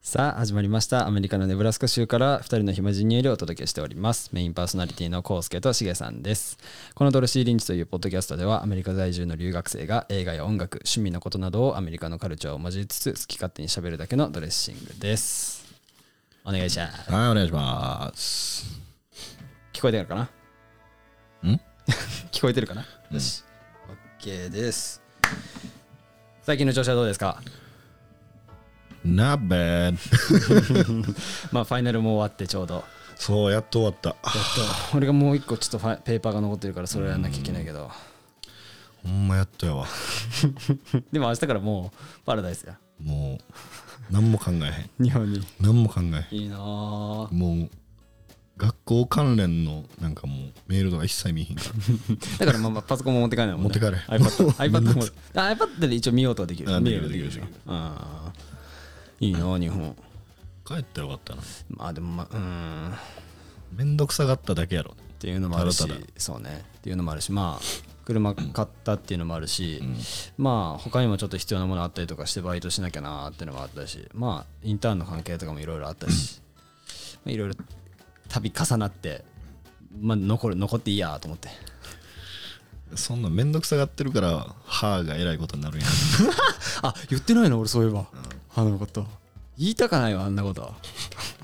さあ始まりました。アメリカのネブラスカ州から2人の暇人によりお届けしております。メインパーソナリティのコウスケとシゲさんです。このドルシー・リンチというポッドキャストではアメリカ在住の留学生が映画や音楽趣味のことなどをアメリカのカルチャーを交えつつ好き勝手にしゃべるだけのドレッシングです。お願いします。はい、お願いします。聞こえてるかな？ん 聞こえてるかな、うん。よし。OK です。最近の調子はどうですか？Not bad. まあファイナルも終わってちょうど。そう、やっと終わった。やっと。俺がもう一個ちょっとファイペーパーが残ってるからそれをやんなきゃいけないけど。ほんまやっとやわ。でも明日からもうパラダイスや。もう、何も考えへん。日本に。何も考えへいいな。もう、学校関連のなんかもうメールとか一切見えへんから。だからまあまあパソコンも持って帰るのもん、ね、持って帰れ。iPad, iPad も あ iPad で一応見ようとはできる。あ見れるできるできるあー。いいなぁ日本。帰ったらよかったな。まあでもまあうん。めんどくさがっただけやろ。っていうのもあるしそうね。っていうのもあるしまあ車買ったっていうのもあるし、ん。まあ他にもちょっと必要なものあったりとかしてバイトしなきゃなーっていうのもあったしまあインターンの関係とかもいろいろあったしまあいろいろ度重なってまあ残る残っていいやと思って。そんなめんどくさがってるから、歯がえらいことになるんや。ん。あ言ってないの？俺そういえば。花のこと言いたかないわあんなこと。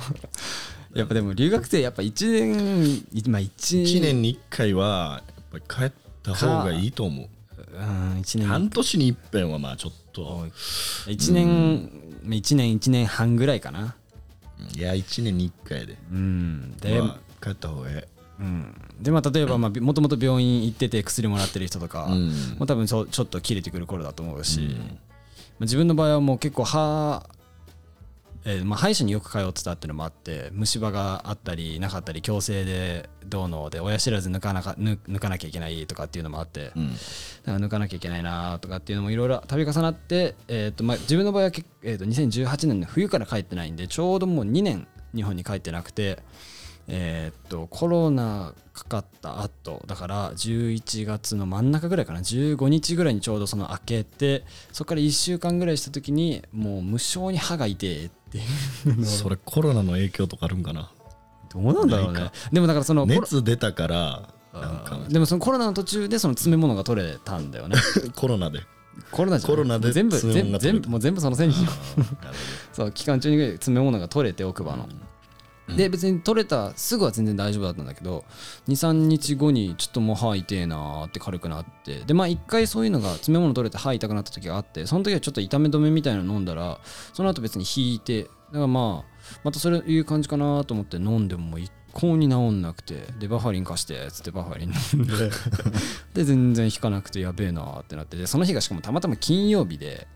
やっぱでも留学生やっぱ1年まあ 1, 1年に1回は、やっぱり帰った方がいいと思う。うん1年。半年に一遍はまあちょっと、1年1年1年半ぐらいかないや、1年に1回で。うん。で、まあ、帰った方がえうん、でまあ例えばまあもともと病院行ってて薬もらってる人とか、え。うん。もう多分そうちょっと切れてくる頃だと思うし、まあ自分の場合はもう結構歯、えーまあ、歯医者によく通ってたっていうのもあって虫歯があったりなかったり矯正でどうので親知らず抜かなか抜抜かなきゃいけないとかっていうのもあって、うん。だから抜かなきゃいけないなとかっていうのもいろいろ度重なって、えーとまあ、自分の場合はけ、えー、と2018年の冬から帰ってないんでちょうどもう2年日本に帰ってなくて、えー、とコロナかかった後だから11月の真ん中ぐらいかな15日ぐらいにちょうどその開けてそこから1週間ぐらいした時にもう無性に歯が痛いっていう。それコロナの影響とかあるんかな？どうなんだろうね。でもだからその熱出たからなんか。でもそのコロナの途中でその詰め物が取れたんだよね。コロナで。コロナじゃコロナで全部全部もう全部そのせいにしようなる そう期間中に詰め物が取れて奥歯の、で別に取れたすぐは全然大丈夫だったんだけど23日後にちょっともう歯痛えなーって軽くなってでまあ一回そういうのが詰め物取れて歯痛くなった時があってその時はちょっと痛め止めみたいなの飲んだらその後別に引いてだからまあまたそれいう感じかなと思って飲んでも一向に治んなくてでバファリン貸してっつってバファリン飲んで で全然引かなくてやべえなーってなってでその日がしかもたまたま金曜日で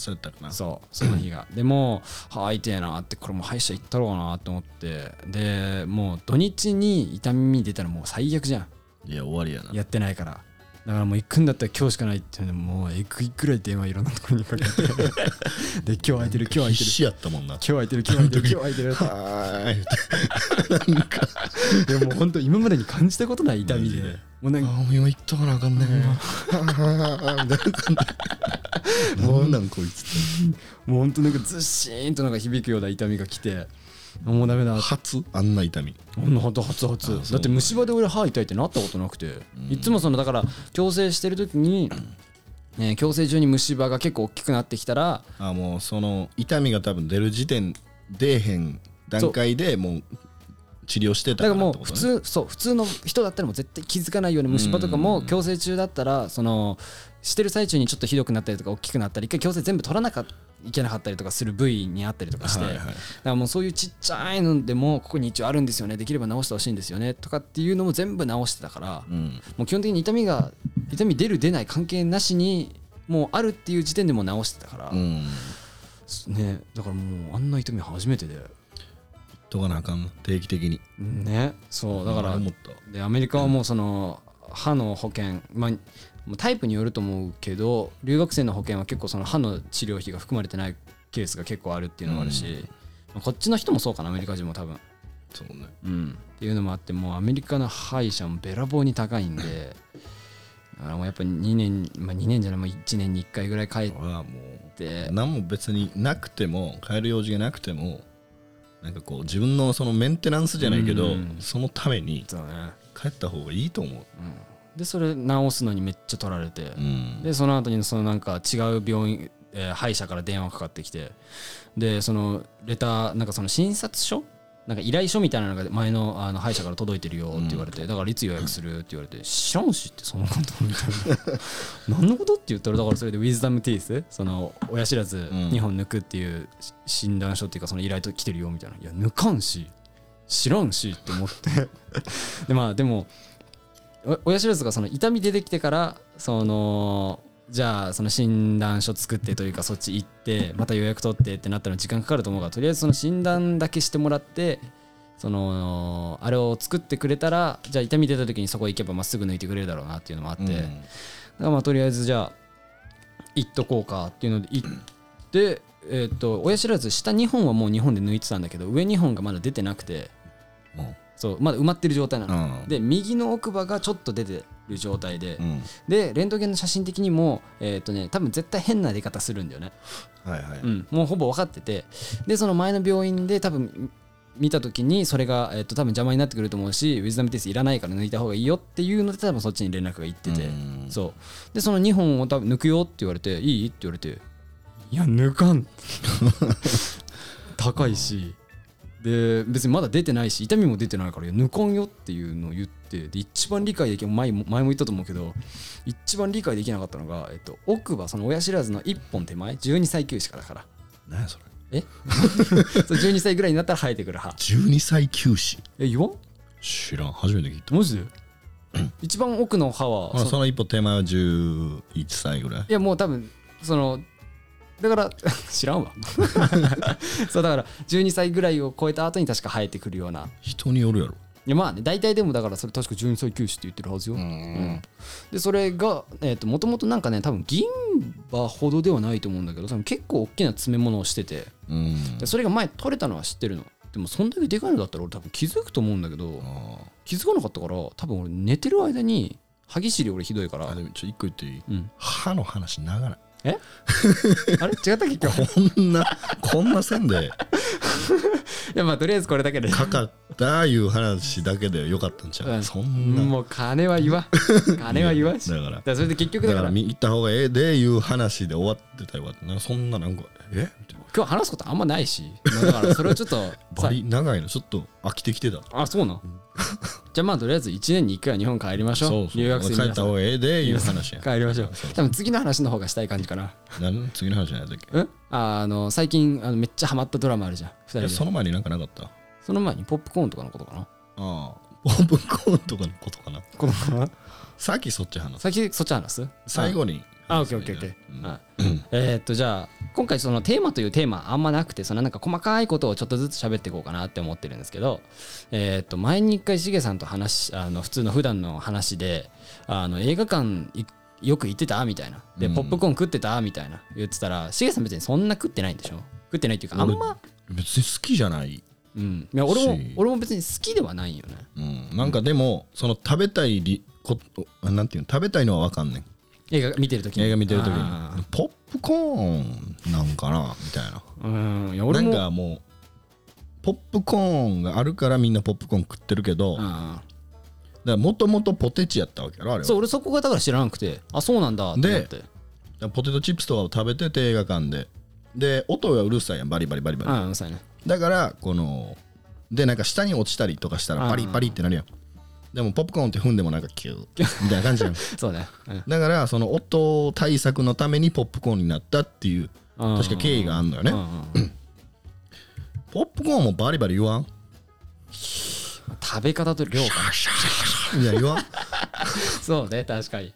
そうやったかな。そうその日が。でもう歯痛いなってこれもう歯医者行ったろうなと思って。でもう土日に痛み出たらもう最悪じゃん。いや終わりやな。やってないからだからもう行くんだったら今日しかないってもうえぐいくらい電話いろんなところにかけて。で今日空いてる今日空いてる。必死やったもんな。今日空いてる今日空いてる今日空いてる。はーいなんか。でも本当今までに感じたことない痛みで。もうなんかあもう今行っとかなあかんねもうなんこいつもう本当なんかずっしーんとなんか響くような痛みが来てもうダメだ。初？あんな痛み。ほんのほんと初々あそう。だって虫歯で俺歯痛いってなったことなくて、いつもそのだから矯正してる時に、ね、矯正中に虫歯が結構大きくなってきたらあもうその痛みが多分出る時点出えへん段階でもう治療してただからもう普からってことね通そう普通の人だったらもう絶対気づかないように虫歯とかも矯正中だったらそのしてる最中にちょっとひどくなったりとか大きくなったり一回矯正全部取らなきゃいけなかったりとかする部位にあったりとかして、はいはい。だからもうそういうちっちゃいのでもここに一応あるんですよねできれば直してほしいんですよねとかっていうのも全部直してたから、うん。もう基本的に痛みが痛み出る出ない関係なしにもうあるっていう時点でもう直してたから、うん。ねだからもうあんな痛み初めてで。とかなあかん。な定期的に。ねそうだからでアメリカはもうその歯の保険まあタイプによると思うけど留学生の保険は結構その歯の治療費が含まれてないケースが結構あるっていうのもあるし、まあこっちの人もそうかなアメリカ人も多分。そうね。うん、っていうのもあってもうアメリカの歯医者もべらぼうに高いんで あのもうやっぱ2年、まあ、2年じゃないもう1年に1回ぐらい帰ってう何も別になくても帰る用事がなくてもなんかこう自分のそのメンテナンスじゃないけど、うん。そのために帰った方がいいと思う、でそれ直すのにめっちゃ取られて、うん、でその後にそのなんか違う病院、えー歯医者から電話かかってきてでそのレターなんかその診察書？なんか依頼書みたいなのが前のあの歯医者から届いてるよって言われて、だからいつ予約するって言われて知らんしってそのことみたいな何のことって言ったらだからそれでウィズダムティース？その親知らずん。2本抜くっていうし診断書っていうかその依頼と来てるよみたいな。いや抜かんし知らんしって思って。でまあでもお親知らずがその痛み出てきてからそのじゃあその診断書作ってというかそっち行ってまた予約取ってってなったら時間かかると思うからとりあえずその診断だけしてもらってそのあれを作ってくれたらじゃあ痛み出た時にそこ行けばまっすぐ抜いてくれるだろうなっていうのもあって、うん。だからまあとりあえずじゃあ行っとこうかっていうので行ってえっと親知らず下2本はもう2本で抜いてたんだけど上2本がまだ出てなくて。もそうまだ埋まってる状態なうの、ん。で右の奥歯がちょっと出てる状態で、うん。でレントゲンの写真的にもえっ、とね多分絶対変な出方するんだよね、はいはい、うん、もうほぼ分かってて。でその前の病院で多分見た時にそれが、えっと多分邪魔になってくると思うしウィズダムティスいらないから抜いた方がいいよっていうので多分そっちに連絡が行ってて、うん。そう。でその2本を多分抜くよって言われていい？って言われて。いや抜かん。高いしで別にまだ出てないし痛みも出てないからいや抜かんよっていうのを言ってで一番理解でき前も前も言ったと思うけど一番理解できなかったのが、えっと、奥歯その親知らずの1本手前12歳休止からだから。何やそれ。え？そう12歳ぐらいになったら生えてくる歯。12歳休止え言わん？知らん。初めて聞いた。マジで？一番奥の歯はそまあその一歩手前は11歳ぐらい。いやもう多分そのだから 知らんわ。そうだから12歳ぐらいを超えた後に確か生えてくるような。人によるやろ。いやまあね大体でもだからそれ確か12歳休止って言ってるはずよ、うん。でそれがもともとなんかね多分銀歯ほどではないと思うんだけど多分結構大きな詰め物をしてて。うん。でそれが前取れたのは知ってるの。でもそんだけでかいのだったら俺多分気づくと思うんだけどあ。気づかなかったから多分俺寝てる間に歯ぎしり俺ひどいから。あでもちょ一個言っていい、うん。歯の話長ないえ？あれ？違ったっけ？今日こんなこんな線で。いやまあとりあえずこれだけで。かかったいう話だけでよかったんちゃう、うん。そんな。もう金は言わん。金は言わんし。だから。それで結局だかだから行った方がええでいう話で終わってたよ。かったなそんななんかえ？み今日話すことあんまないし。まあだからそれをちょっと バリ長いのちょっと飽きてきてたあそうなん。じゃあまあとりあえず1年に1回は日本帰りましょう。そうそう。留学生帰った方がええでいう話や。帰りましょう。多分次の話の方がしたい感じかな。なん次の話じゃないだっけ？うんああの最近あのめっちゃハマったドラマあるじゃん。2人その前になんかなかった？あその前にポップコーンとかのことかな。あポップコーンとかのことかな。このかなさっきそっち話す。先そっち話す？最後にあ、オッケーオッケーオッケー。えーっと、じゃあ、今回そのテーマというテーマあんまなくて、そのなんか細かいことをちょっとずつ喋っていこうかなって思ってるんですけど、えーっと、前に一回しげさんと話、あの普通の普段の話で、あの映画館いよく行ってたみたいな。で、うん。ポップコーン食ってたみたいな言ってたら、しげさん別にそんな食ってないんでしょ？食ってないっていうか、あんま、別に好きじゃない、うん。いや俺もし、俺も別に好きではないよね。うん、なんかでもその食べたいりことなんていうの？食べたいのは分かんねん映画見てるときに。映画見てる時あにポップコーンなんかなみたいなーうん。いや、なん俺も。かもうポップコーンがあるからみんなポップコーン食ってるけどだかあらもともとポテチやったわけやろあれはーそう、俺そこがだから知らなくて、あ、そうなんだって思って。だからポテトチップスとかを食べてて映画館でで音がうるさいやんバリバリバリバリうん、そうやね。だからこのでなんか下に落ちたりとかしたらパリパリってなるやんでもポップコーンって踏んでもなんかキュー。みたいな感じやん。そうね。うん。だからその音対策のためにポップコーンになったっていう確か経緯があんのよね。ポップコーンもバリバリ言わん？食べ方と量か。いや言わん？そうね確かに。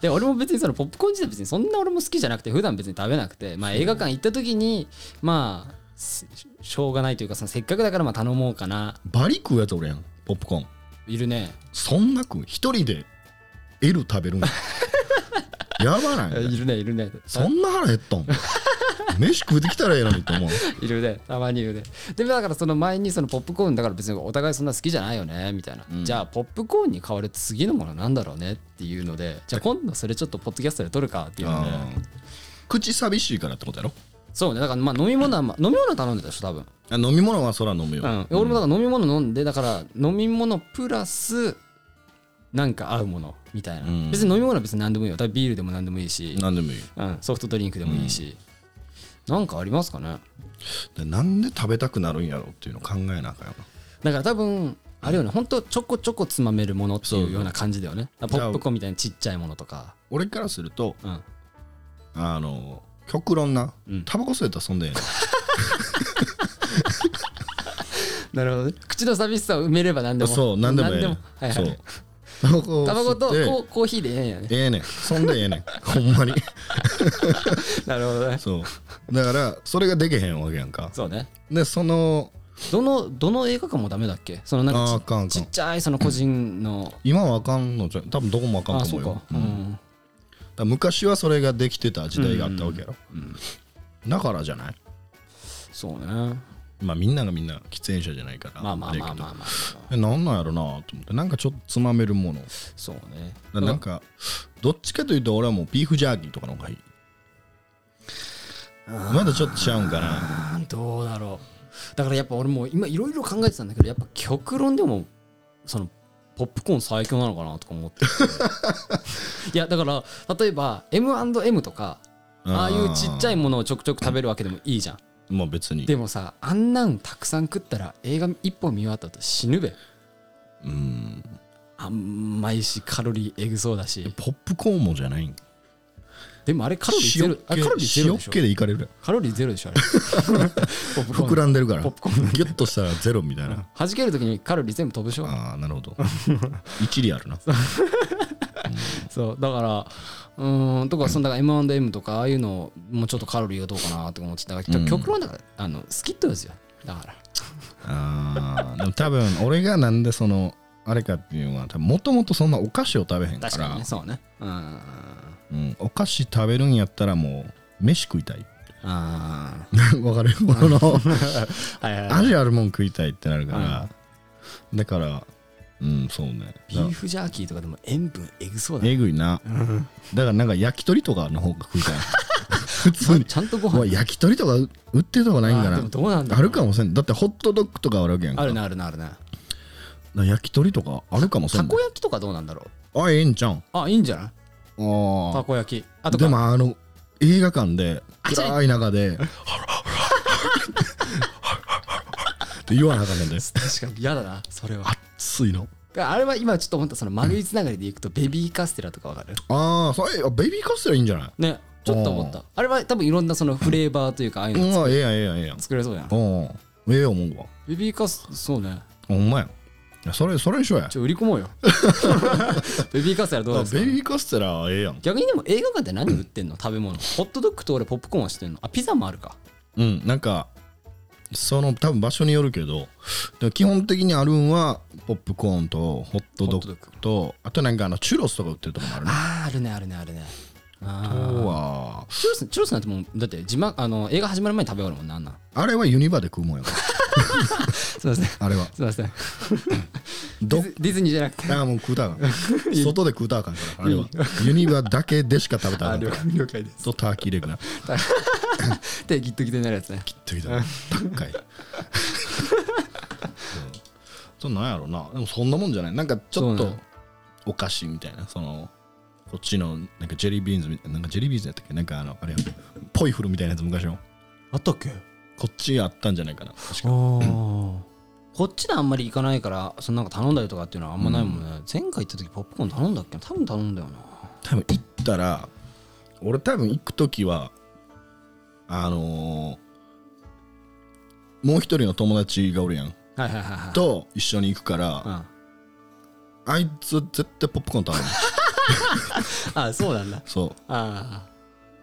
で俺も別にそのポップコーン自体別にそんな俺も好きじゃなくて普段別に食べなくてまあ映画館行った時にまあししょうがないというかそのせっかくだからまあ頼もうかな。バリ食うやつおるやんポップコーンいるね。そんな食う一人で L 食べるんや やばないいるねいるね。そんな腹減っとん？飯食うてきたらええのにと思う。いるね。たまにいるね。でもだからその前にそのポップコーンだから別にお互いそんな好きじゃないよね。みたいな、うん。じゃあポップコーンに代わる次のものなんだろうねっていうのでじゃあ今度それちょっとポッドキャストで撮るかっていうので。口寂しいからってことやろ？そうね。だからまあ飲み物は、まあ、飲み物は頼んでたでしょ多分あ飲み物はそら飲むよ、うん、俺もだから飲み物飲んでだから飲み物プラスなんか合うものみたいな、うん。別に飲み物は別に何でもいいよ。ビールでも何でもいいし、何でもいい。うん、ソフトドリンクでもいいし、なんかありますかね？でなんで食べたくなるんやろうっていうのを考えなあかんよな。だから多分あれよね。ほんとちょこちょこつまめるものっていうような感じだよね。ポップコーンみたいなちっちゃいものとか。俺からするとうん。あの極論な、うん。タバコ吸えたらそんでええ なるほどね。口の寂しさを埋めれば何でも。そう何でもええねん。はいはい。そう。タバコをタバコとコーコーヒーでええんやね。ええねん。そんでええねん。ほんまに。なるほどね。そう。だからそれができへんわけやんか。そうね。でそのどのどの映画館もダメだっけ？そのなんかちちっちゃいその個人の。今はあかんのじゃ多分どこもあかんと思うよ。うんうんだ昔はそれができてた時代があったわけやろ、うん。だからじゃないそうねまあみんながみんな喫煙者じゃないからまあまあまあまあまあ。なんなんやろなと思って。なんかちょっとつまめるもの。そうね。らなんかどっちかというと俺はもうビーフジャーキーとかの方がいい。まだちょっとちゃうんかな。うんどうだろう。だからやっぱ俺も今いろいろ考えてたんだけどやっぱ極論でもそのポップコーン最強なのかなとか思って いやだから例えば M&M とかああいうちっちゃいものをちょくちょく食べるわけでもいいじゃんまあ別に。でもさあんなんたくさん食ったら映画一本見終わった後死ぬべ。うん。甘いしカロリーエグそうだし。ポップコーンもじゃないん？でもあれカロリーゼロあれカロリーゼロでしょ。塩っ気でいかれる？カロリーゼロでしょあれ。膨らんでるから。ポップコーン。ギュッとしたらゼロみたいな。弾けるときにカロリー全部飛ぶでしょ。ああなるほど。一理あるな そうだからうーんとかそのだから M&M とかああいうのもうちょっとカロリーがどうかなとか思ってたから、うん。極論だからあのスキットですよ。だから。あーでも多分 俺がなんでそのあれかっていうのはもともとそんなお菓子を食べへんか確からにねそうね。うん。うん、お菓子食べるんやったらもう飯食いたい。あ わかる？この味あるもん食いたいってなるから、だからうんそうね。ビーフジャーキーとかでも塩分エグそうだね。えぐいな。だからなんか焼き鳥とかの方が食いたい普通に。ちゃんとご飯。焼き鳥とか売売ってるとこないんかな。あーでもどうなんだろうあるかもしれん。だってホットドッグとかあるわけやんか。あるねあるねあるね。だから焼き鳥とかあるかもしれたんこ焼きとかどうなんだろう。あええんちゃうん。あいいんじゃない？あたこ焼き。ああとか。でもあの映画館で暗い中で って言わなあかんねんで。確かに嫌だなそれは熱いの？あれは今ちょっと思ったその丸いつながりでいくとベビーカステラとかわかる？ああそれあベビーカステラいいんじゃない？ねちょっと思った。あれは多分いろんなそのフレーバーというかああいううんのあええやんええやんええ。やん作れそうやん。うん。ええ思うわ。ベビーカスそうね。ほんまや。それそれにしようや。ちょ売り込もうよ。ベビーカステラどうあですか？ベビーカステラはええやん。逆にでも映画館って何売ってんの？食べ物。ホットドッグと俺ポップコーンはしてんの？あピザもあるか。うんなんかその多分場所によるけど基本的にあるんはポップコーンとホットドッグとあとなんかあのチュロスとか売ってるとこもあるね。あーあるねあるねあるねああとーは。チュロスチュロスなんてもうだって自慢あの映画始まる前に食べ終わるもんなんなん？あれはユニバで食うもんやからすいませんすあれは。いませんデどディズニーじゃなくて。ああもう食うたらあかん。外で食うたらあかんから。あれはユニバだけでしか食べたらあかんから。了解です。とターキーレグな。手ギットギトになるやつね。きっといた高い。そう。なんやろな。でもそんなもんじゃない。なんかちょっとそうねお菓子みたいな。そのこっちのなんかジェリービーンズみたいななんかジェリービーンズやったっけ？なんかあのあれやポイフルみたいなやつ昔の。あったっけ？こっちあったんじゃないかな。確か。こっちであんまり行かないからそのなんか頼んだりとかっていうのはあんまないもんね、前回行った時ポップコーン頼んだっけ？多分頼んだよな。多分行ったら俺多分行く時はあのーもう一人の友達がおるやん。はいはいはいはい。と一緒に行くから、うん。あいつ絶対ポップコーン頼む あそうなんだ。そう。あ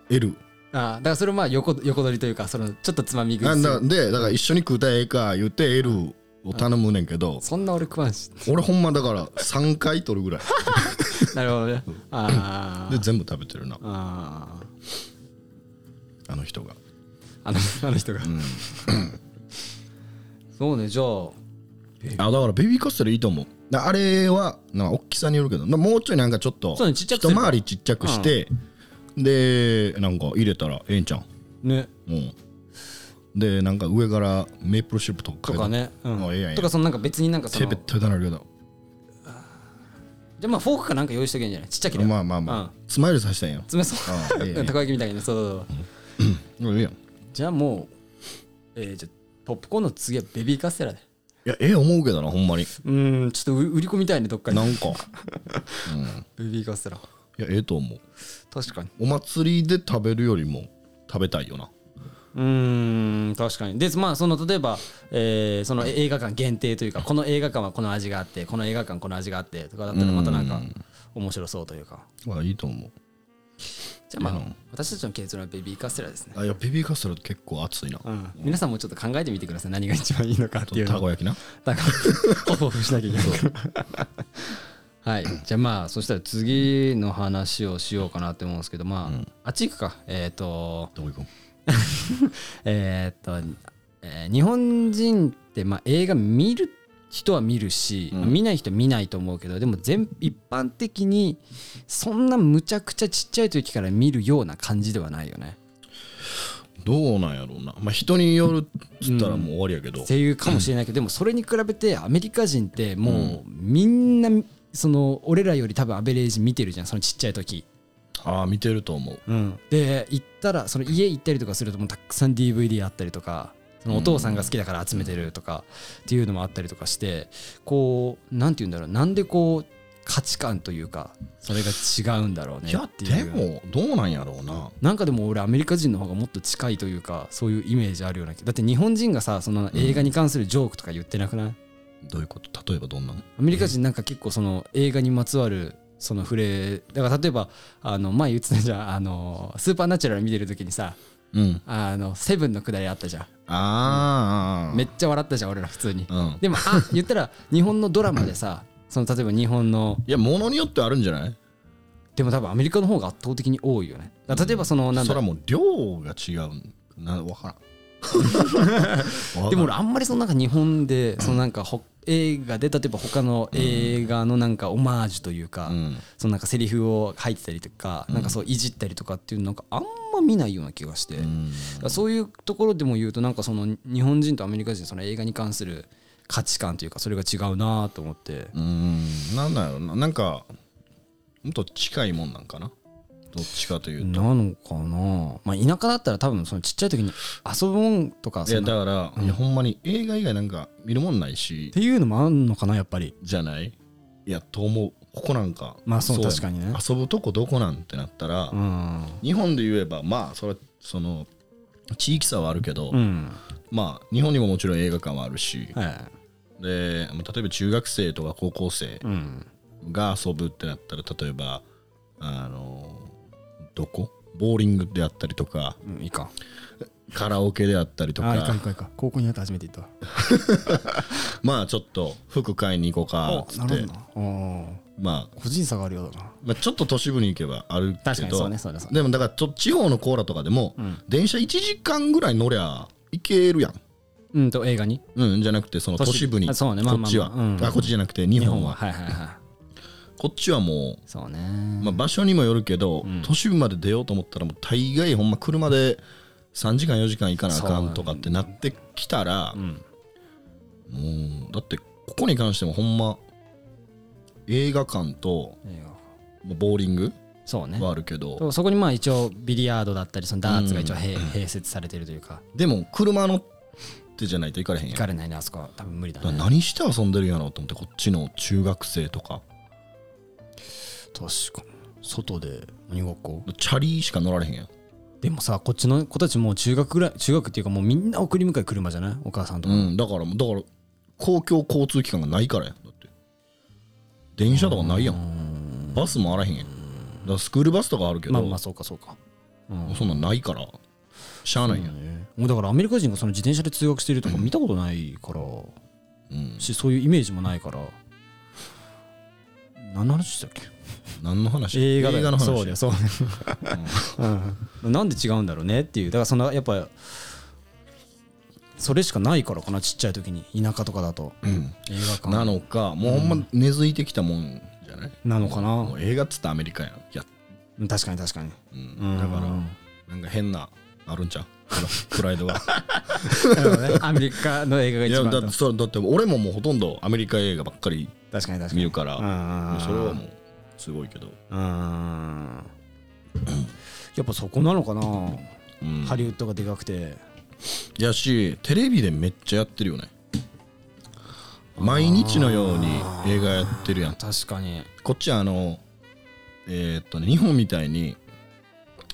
L あああだからそれをまあ横横取りというかそのちょっとつまみ食いあする。だでだから一緒に食うたらええか言って L を頼むねんけどそんな俺食わんし。俺ほんまだから3回取るぐらい。なるほどね。あで全部食べてるな。ああの人が。あのあの人が、そうねじゃあ。あだからベビーカステラいいと思う。だあれはな大きさによるけどまあもうちょいなんかちょっとそうねちっちゃくする。一回りちっちゃくして、でなんか入れたらええんちゃう？んね。うん。でなんか上からメープルシロップとかとかね、うあええやんええや。んとかそのなんか別になんかその手べったべたなるけどじゃあまあフォークかなんか用意しとけんじゃない？ちっちゃければ。まあまあまあ、うん。スマイルさせたんよ。詰めそう。あええやんたこ焼きみたいにね。そうそうそう。うん。いいやん。いじゃあもうえー、じゃあポップコーンの次はベビーカステラでやええ思うけどなほんまに。うーんちょっと売売り込みたいねどっかに。なんか。ベビーカステラいやええと思う。確かに。お祭りで食べるよりも食べたいよな。うーん確かに。でまあその例えば、えーその映画館限定というかこの映画館はこの味があってこの映画館この味があってとかだったらまたなんか面白そうというか。まあいいと思うじゃあまあうん。私たちの結論はベビーカステラですね、あいやベビーカステラ結構熱いな。うん、皆さんもちょっと考えてみてください。何が一番いいのかっていうのを。たこ焼きな。だからホフホフしなきゃいけない。はい。じゃあまあそしたら次の話をしようかなって思うんですけどまあ、あっち行くか。えっ、とどこ行 えーっと、えー日本人ってまあ映画見る人は見るし、うん。見ない人は見ないと思うけどでも全一般的にそんなむちゃくちゃちっちゃい時から見るような感じではないよね。どうなんやろうな。まあ人によるっつったらもう終わりやけど、っていうかもしれないけど、でもそれに比べてアメリカ人ってもうみんなその俺らより多分アベレージ見てるじゃんそのちっちゃい時。ああ見てると思う。で行ったらその家行ったりとかするともうたくさん DVD あったりとかお父さんが好きだから集めてるとかっていうのもあったりとかしてこうなんて言うんだろう。なんでこう価値観というかそれが違うんだろうねいやでもどうなんやろうな。なんかでも俺アメリカ人の方がもっと近いというかそういうイメージあるような気だって日本人がさその映画に関するジョークとか言ってなくない、どういうこと？例えばどんなの？アメリカ人なんか結構その映画にまつわるその触れだから例えばあの前言ってたじゃんあのスーパーナチュラル見てる時にさうんあのセブンのくだりあったじゃん。ああめっちゃ笑ったじゃん俺ら普通に。うん。でもあ言ったら日本のドラマでさ その例えば日本のいやものによってあるんじゃない？でも多分アメリカの方が圧倒的に多いよね。例えばそのなんだそれはもう量が違う。んな分からん。でも俺あんまりそのなんか日本でそのなんかほ映画で例えば他の映画のなんかオマージュというか、うん。そのなんかセリフを書いてたりとか、なんかそういじったりとかっていうのなんかあんま見ないような気がして、うん。そういうところでも言うとなんかその日本人とアメリカ人その映画に関する価値観というかそれが違うなと思って。うん。なんだろうな。なんかもっと近いもんなんかなどっちかというと。なのかな？まあ田舎だったら多分そのちっちゃい時に遊ぶもんとかいやだから、いやほんまに映画以外なんか見るもんないし。ていうのもあんのかなやっぱり。じゃない？いやと思う。ここなんか。まあそうや確かにね。遊ぶとこどこなんてなったら、うん。日本で言えばまあそれその地域差はあるけど、うん。まあ日本にももちろん映画館はあるし、はいでまあ例えば中学生とか高校生うん。が遊ぶってなったら例えばあのどこ？ボーリングであったりとか。うんいいか。カラオケであったりとあいかんいかかんいかん。高校になって初めて行った。わ まあちょっと服買いに行こうかっつって。なるほどな。あまあ。ー個人差があるようだな。まあ、ちょっと都市部に行けばあるけど。確かにそうねそうねそうね。でもだからちょ地方のコーラとかでも、ん。電車1時間ぐらい乗りゃ行けるやん。うんと映画に。うんじゃなくてその都市部にあそうねまあまあこっちは、まあうん。あこっちじゃなくて日日本は。本は。はいはいはいこっちはもそうね。う、まあ、場所にもよるけど、都市部まで出ようと思ったらもう大概ほんま車で3時間4時間行かなあかんとかってなってきたら、うん。もうだってここに関してもほんま映画館とボーリングそうね。はあるけど、そこにまあ一応ビリヤードだったりそのダーツが一応併併設されてるというか。でも車乗ってじゃないと行かれへんやん。行かれないねあそこは。多分無理だね。何して遊んでるんやろうと思ってこっちの中学生とか確かに。外で鬼ごっこ？チャリしか乗られへんやん。でもさこっちの子たちもう中学ぐらい中学っていうかもうみんな送り迎え車じゃない？お母さんとか、うんだからだから公共交通機関がないからやん。だって。電車とかないやん。バスもあらへんやん。だからスクールバスとかあるけど、まあまあそうかそうか、うん。そんなんないから。しゃあないやん、ね。もうだからアメリカ人がその自転車で通学してるとか見たことないから、うん。しそういうイメージもないから。何の話したっけ？何の話？映画だよ。の話。そうだよそうだよ、うん、なんで違うんだろうねっていう。だからそのやっぱそれしかないからかなちっちゃい時に。田舎とかだと。うん。映画館。なのかもうほんま根付いてきたもんじゃない？なのかな？もう映画っつったらアメリカやん。いや、うん確かに確かに。うん、だからなんか変なあるんちゃう？プライドがなるほどね。アメリカの映画がいや一番と。だってそれだって俺ももうほとんどアメリカ映画ばっかり確かに確かに。見るから。うんそれはもうすごいけど、うん。やっぱそこなのかな、うん、ハリウッドがでかくて。やしテレビでめっちゃやってるよね。毎日のように映画やってるやん。確かに。こっちはあのえーっとね日本みたいに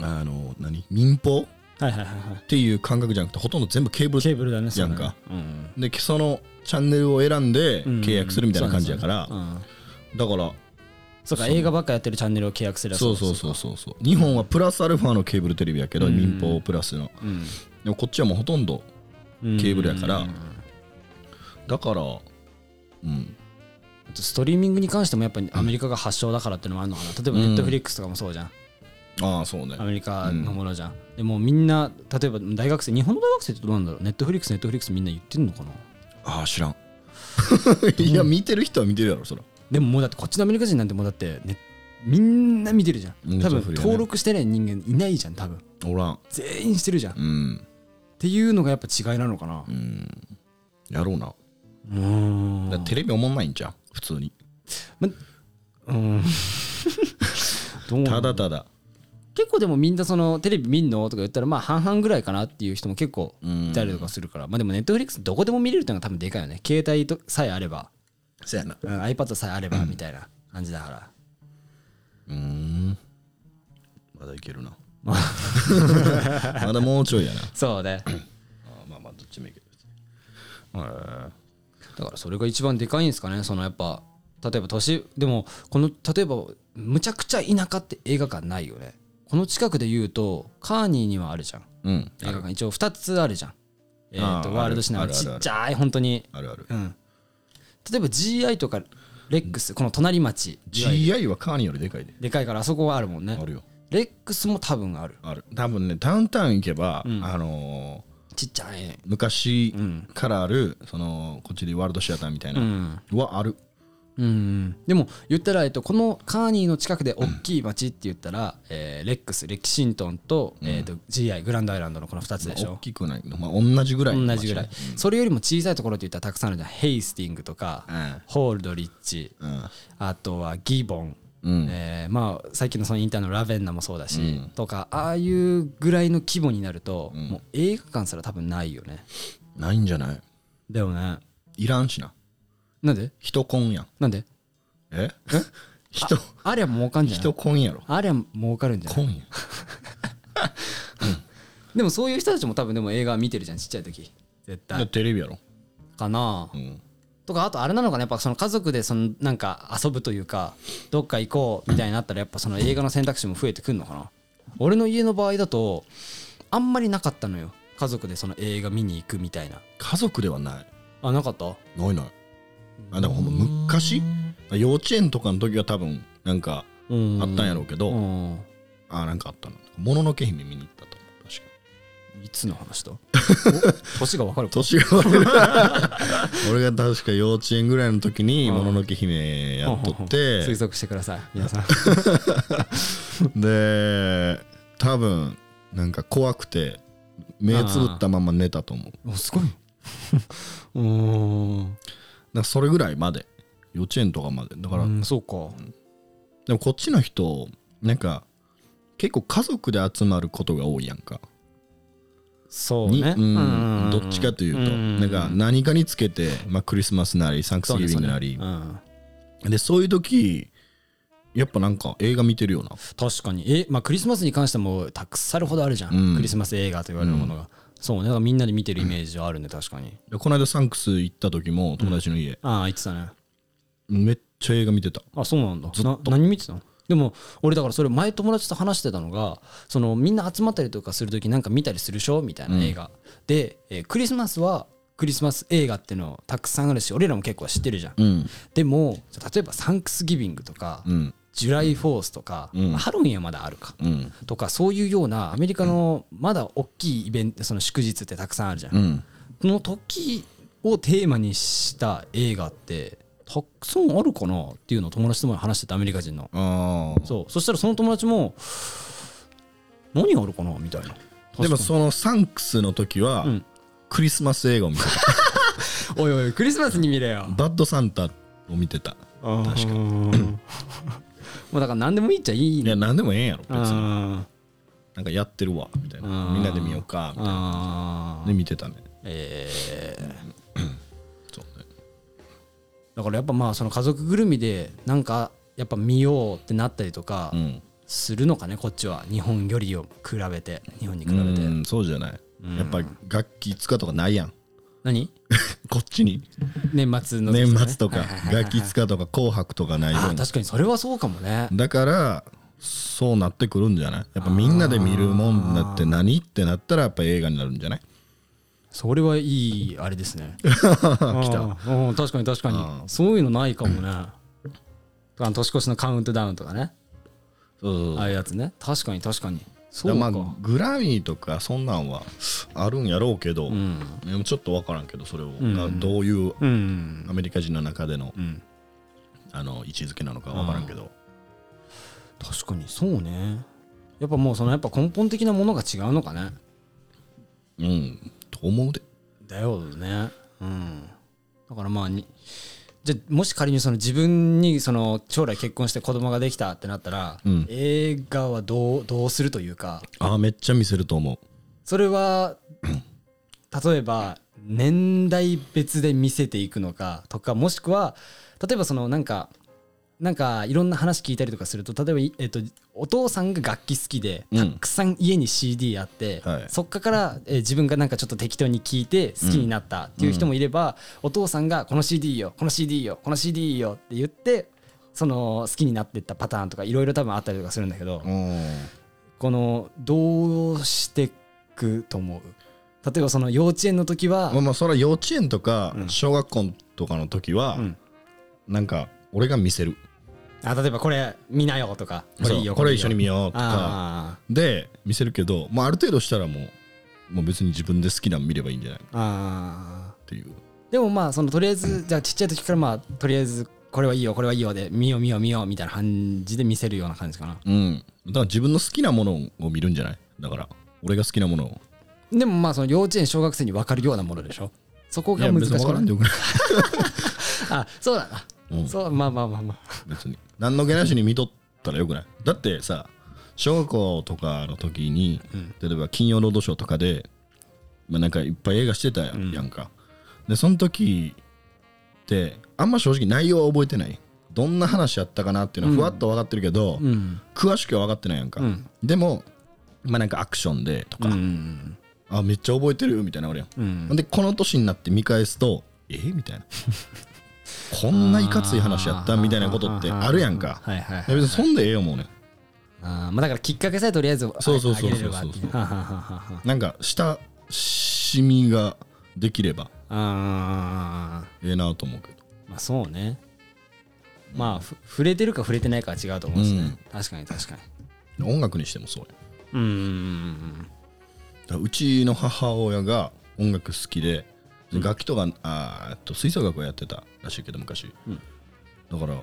あの何？民放？はいはいはいはい。っていう感覚じゃなくてほとんど全部ケーブルケーブルだねやんか。そうだねでそのチャンネルを選んでうん契約するみたいな感じやから。だからそうか映画ばっかやってるチャンネルを契約するそうそうそうそうそう。日本はプラスアルファのケーブルテレビやけどうん。民放プラスの。うん。でもこっちはもうほとんどうんケーブルやから。うんだからうん。あとストリーミングに関してもやっぱりアメリカが発祥だからっていうのもあるのかな。例えばうんネットフリックスとかもそうじゃん。ああそうね。アメリカのものじゃん。でもみんな例えば大学生日本の大学生ってどうなんだろう？ NetflixNetflix みんな言ってんのかな？ああ知らん。いや見てる人は見てるやろそらでももうだってこっちのアメリカ人なんてもうだって、ね、みんな見てるじゃん。多分登録してない人間いないじゃん多分。おらん全員してるじゃん。っうん。ていうのがやっぱ違いなのかな。うん。やろうな。うーんテレビおもんないんじゃん普通に。うん。どうなのただただ。結構でもみんなそのテレビ見んの？とか言ったらまあ半々ぐらいかなっていう人も結構うんいたりとかするから。まあでもネットフリックスどこでも見れるっていうのが多分でかいよね。携帯とさえあれば、そやな。うん iPad さえあればみたいな感じだから。うん。まだいけるな。ま まだもうちょいやな。そうね。あまあまあどっちもいける。だからそれが一番でかいんですかね。そのやっぱ例えば都市でもこの例えばむちゃくちゃ田舎って映画館ないよね。この近くで言うとカーニーにはあるじゃん。うん。映画館。一応2つあるじゃん。えっ、あーとワールドシネマ。あるあるある。ちっちゃい本当に。あるある。うん例えば GI とかレックスこの隣町。GI はカーニよりでかいで。でかいからあそこはあるもんね。あるよ。レックスも多分ある。ある。多分ねダウンタウン行けば、ん。あのーちっちゃい。昔うんからあるそのこっちでワールドシアターみたいうなん。はある、うんでも言ったら、えっと、このカーニーの近くで大きい町って言ったら、えーレックスレキシントンと,、えーと GI グランドアイランドのこの2つでしょ。大きくない。まあ同じぐらい同じぐらい、それよりも小さいところって言ったらたくさんあるじゃん。ヘイスティングとか、ホールドリッチうん。あとはギボン、うん。えーまあさっきのそのインターのラベンナもそうだし、とかああいうぐらいの規模になると、もう映画館すら多分ないよね。ないんじゃない？だよね。いらんしななんで？人コンやん。なんで？え？人ありゃ儲かんじゃない人コンやろ。ありゃ儲かるんじゃない？コンや でもそういう人たちも多分でも映画見てるじゃんちっちゃい時。絶だ対テレビやろ。かな、ん。とかあとあれなのかな？やっぱその家族でそのなんか遊ぶというかどっか行こうみたいになったらやっぱその映画の選択肢も増えてくんのかな？俺の家の場合だとあんまりなかったのよ。家族でその映画見に行くみたいな。家族ではない。あなかった？ないないあでもほんま昔？幼稚園とかの時は多分なんかうんあったんやろうけど、うんあなんかあったの。もののけ姫見に行ったと思う確かいつの話だお 年が分かるか。年が悪い 俺が確か幼稚園ぐらいの時にもののけ姫やっとって。推測してください皆さん。で多分なんか怖くて目つぶったまま寝たと思う。すごい。うんらそれぐらいまで。幼稚園とかまで。だから、うんそうか。でもこっちの人なんか結構家族で集まることが多いやんか。にそうね。うんどっちかというと。うんなんか何かにつけて、まあ、クリスマスなりサンクスギビングなり。そうね。うん。でそういう時やっぱなんか映画見てるよな。確かに。え、まあ、クリスマスに関してもたくさんほどあるじゃん。クリスマス映画と言われるものが、そうね。だからみんなで見てるイメージはあるね確かに。でこの間サンクス行った時も友達の家、ああ言ってたね。めっちゃ映画見てた。あそうなんだ。な何見てたの？でも俺だからそれ前友達と話してたのがそのみんな集まったりとかする時なんか見たりするでしょ？みたいな映画、で、えークリスマスはクリスマス映画っていうのたくさんあるし俺らも結構知ってるじゃん、うん。でも例えばサンクスギビングとか、うんジュライフォースとか、うん。ハロウィンはまだあるか、うん。とかそういうようなアメリカのまだ大きいイベントその祝日ってたくさんあるじゃん、うん。その時をテーマにした映画ってたくさんあるかなっていうのを友達とも話してたアメリカ人の。そう。そしたらその友達も何があるかなみたいな。でもそのサンクスの時は、うん。クリスマス映画を見てた。おいおいクリスマスに見れよ。バッドサンタを見てた。確かに もうだから何でもいいっちゃいいいや何でもええんやろ別に。あなんかやってるわみたいな。うんみんなで見ようかみたいな。あで見てたね。えー。そうね。だからやっぱまあその家族ぐるみでなんかやっぱ見ようってなったりとかうん。するのかねこっちは。日本よりを比べて。日本に比べて。うんそうじゃない。やっぱり楽器使うとかないやん何？こっちに。年末の時年ね。末とかはいはいはいはい。楽器使うとか紅白とかないあ分ー確かにそれはそうかもね。だからそうなってくるんじゃない？やっぱみんなで見るもんだって何？ってなったらやっぱ映画になるんじゃない？それはいいあれですね。来た。うん確かに確かに。うん。そういうのないかもね。年越しのカウントダウンとかね。ああいうやつね。確かに確かにそだうまあグラミーとかそんなんはあるんやろうけど、うん。でもちょっと分からんけどそれを、ん。がどういううん。アメリカ人の中での,、うん。あの位置づけなのか分からんけど、確かにそうね。やっぱもうそのやっぱ根本的なものが違うのかね。うん。と思うで。だよね。うん。だからまあにじゃあもし仮にその自分にその将来結婚して子供ができたってなったら、うん。映画はどうどうするというか？ああめっちゃ見せると思う。それは 例えば年代別で見せていくのかとかもしくは例えばそのなんかなんかいろんな話聞いたりとかすると例えばい、えっと、お父さんが楽器好きでうん。たくさん家に CD あって、はい。そっから、えー自分がなんかちょっと適当に聞いて好きになったっていう人もいれば、お父さんがこの CD よこの CD よこの CD よって言ってその好きになっていったパターンとかいろいろ多分あったりとかするんだけど、うん。このどうしてくと思う？例えばその幼稚園の時はまあまあそれは幼稚園とかうん。小学校とかの時は、うん。なんか俺が見せるあ例えばこれ見なよとかこれいいよ。これ一緒に見よようとか。あで見せるけど、まあ、ある程度したらもうもう別に自分で好きなの見ればいいんじゃない？あていう。ーでもまあそのとりあえずじゃあちっちゃい時からまあとりあえずこれはいいよこれはいいよで見よう見よう見ようみたいな感じで見せるような感じかな。うん。だから自分の好きなものを見るんじゃない？だから俺が好きなものを。でもまあその幼稚園小学生に分かるようなものでしょ？そこが難しい。あそうだな、うん。そうまあまあまあまあ。別に何の気なしに見とったらよくない？だってさ小学校とかの時に、例えば金曜ロードショーとかで、まあ、なんかいっぱい映画してたや,、ん、か。でその時ってあんま正直内容は覚えてない。どんな話やったかなっていうのはふわっと分かってるけど、うん。詳しくは分かってないやんか、うん。でもまあなんかアクションでとか、うん。あめっちゃ覚えてるみたいなのあるやん、うん。でこの年になって見返すとえ？みたいな こんないかつい話やったみたいなことってあるやんか。別にそんでええよもうねあーまあだからきっかけさえとりあえずそう。そうそうそうあげれればっていうなんか親しみができればあー。ええなと思うけど。まあそうね。まあふ触れてるか触れてないかは違うと思うんですね、うん。確かに確かに。音楽にしてもそうやうんうんうんだからうちの母親が音楽好きでで楽器とかあと吹奏楽をやってたらしいけど昔、うん。だから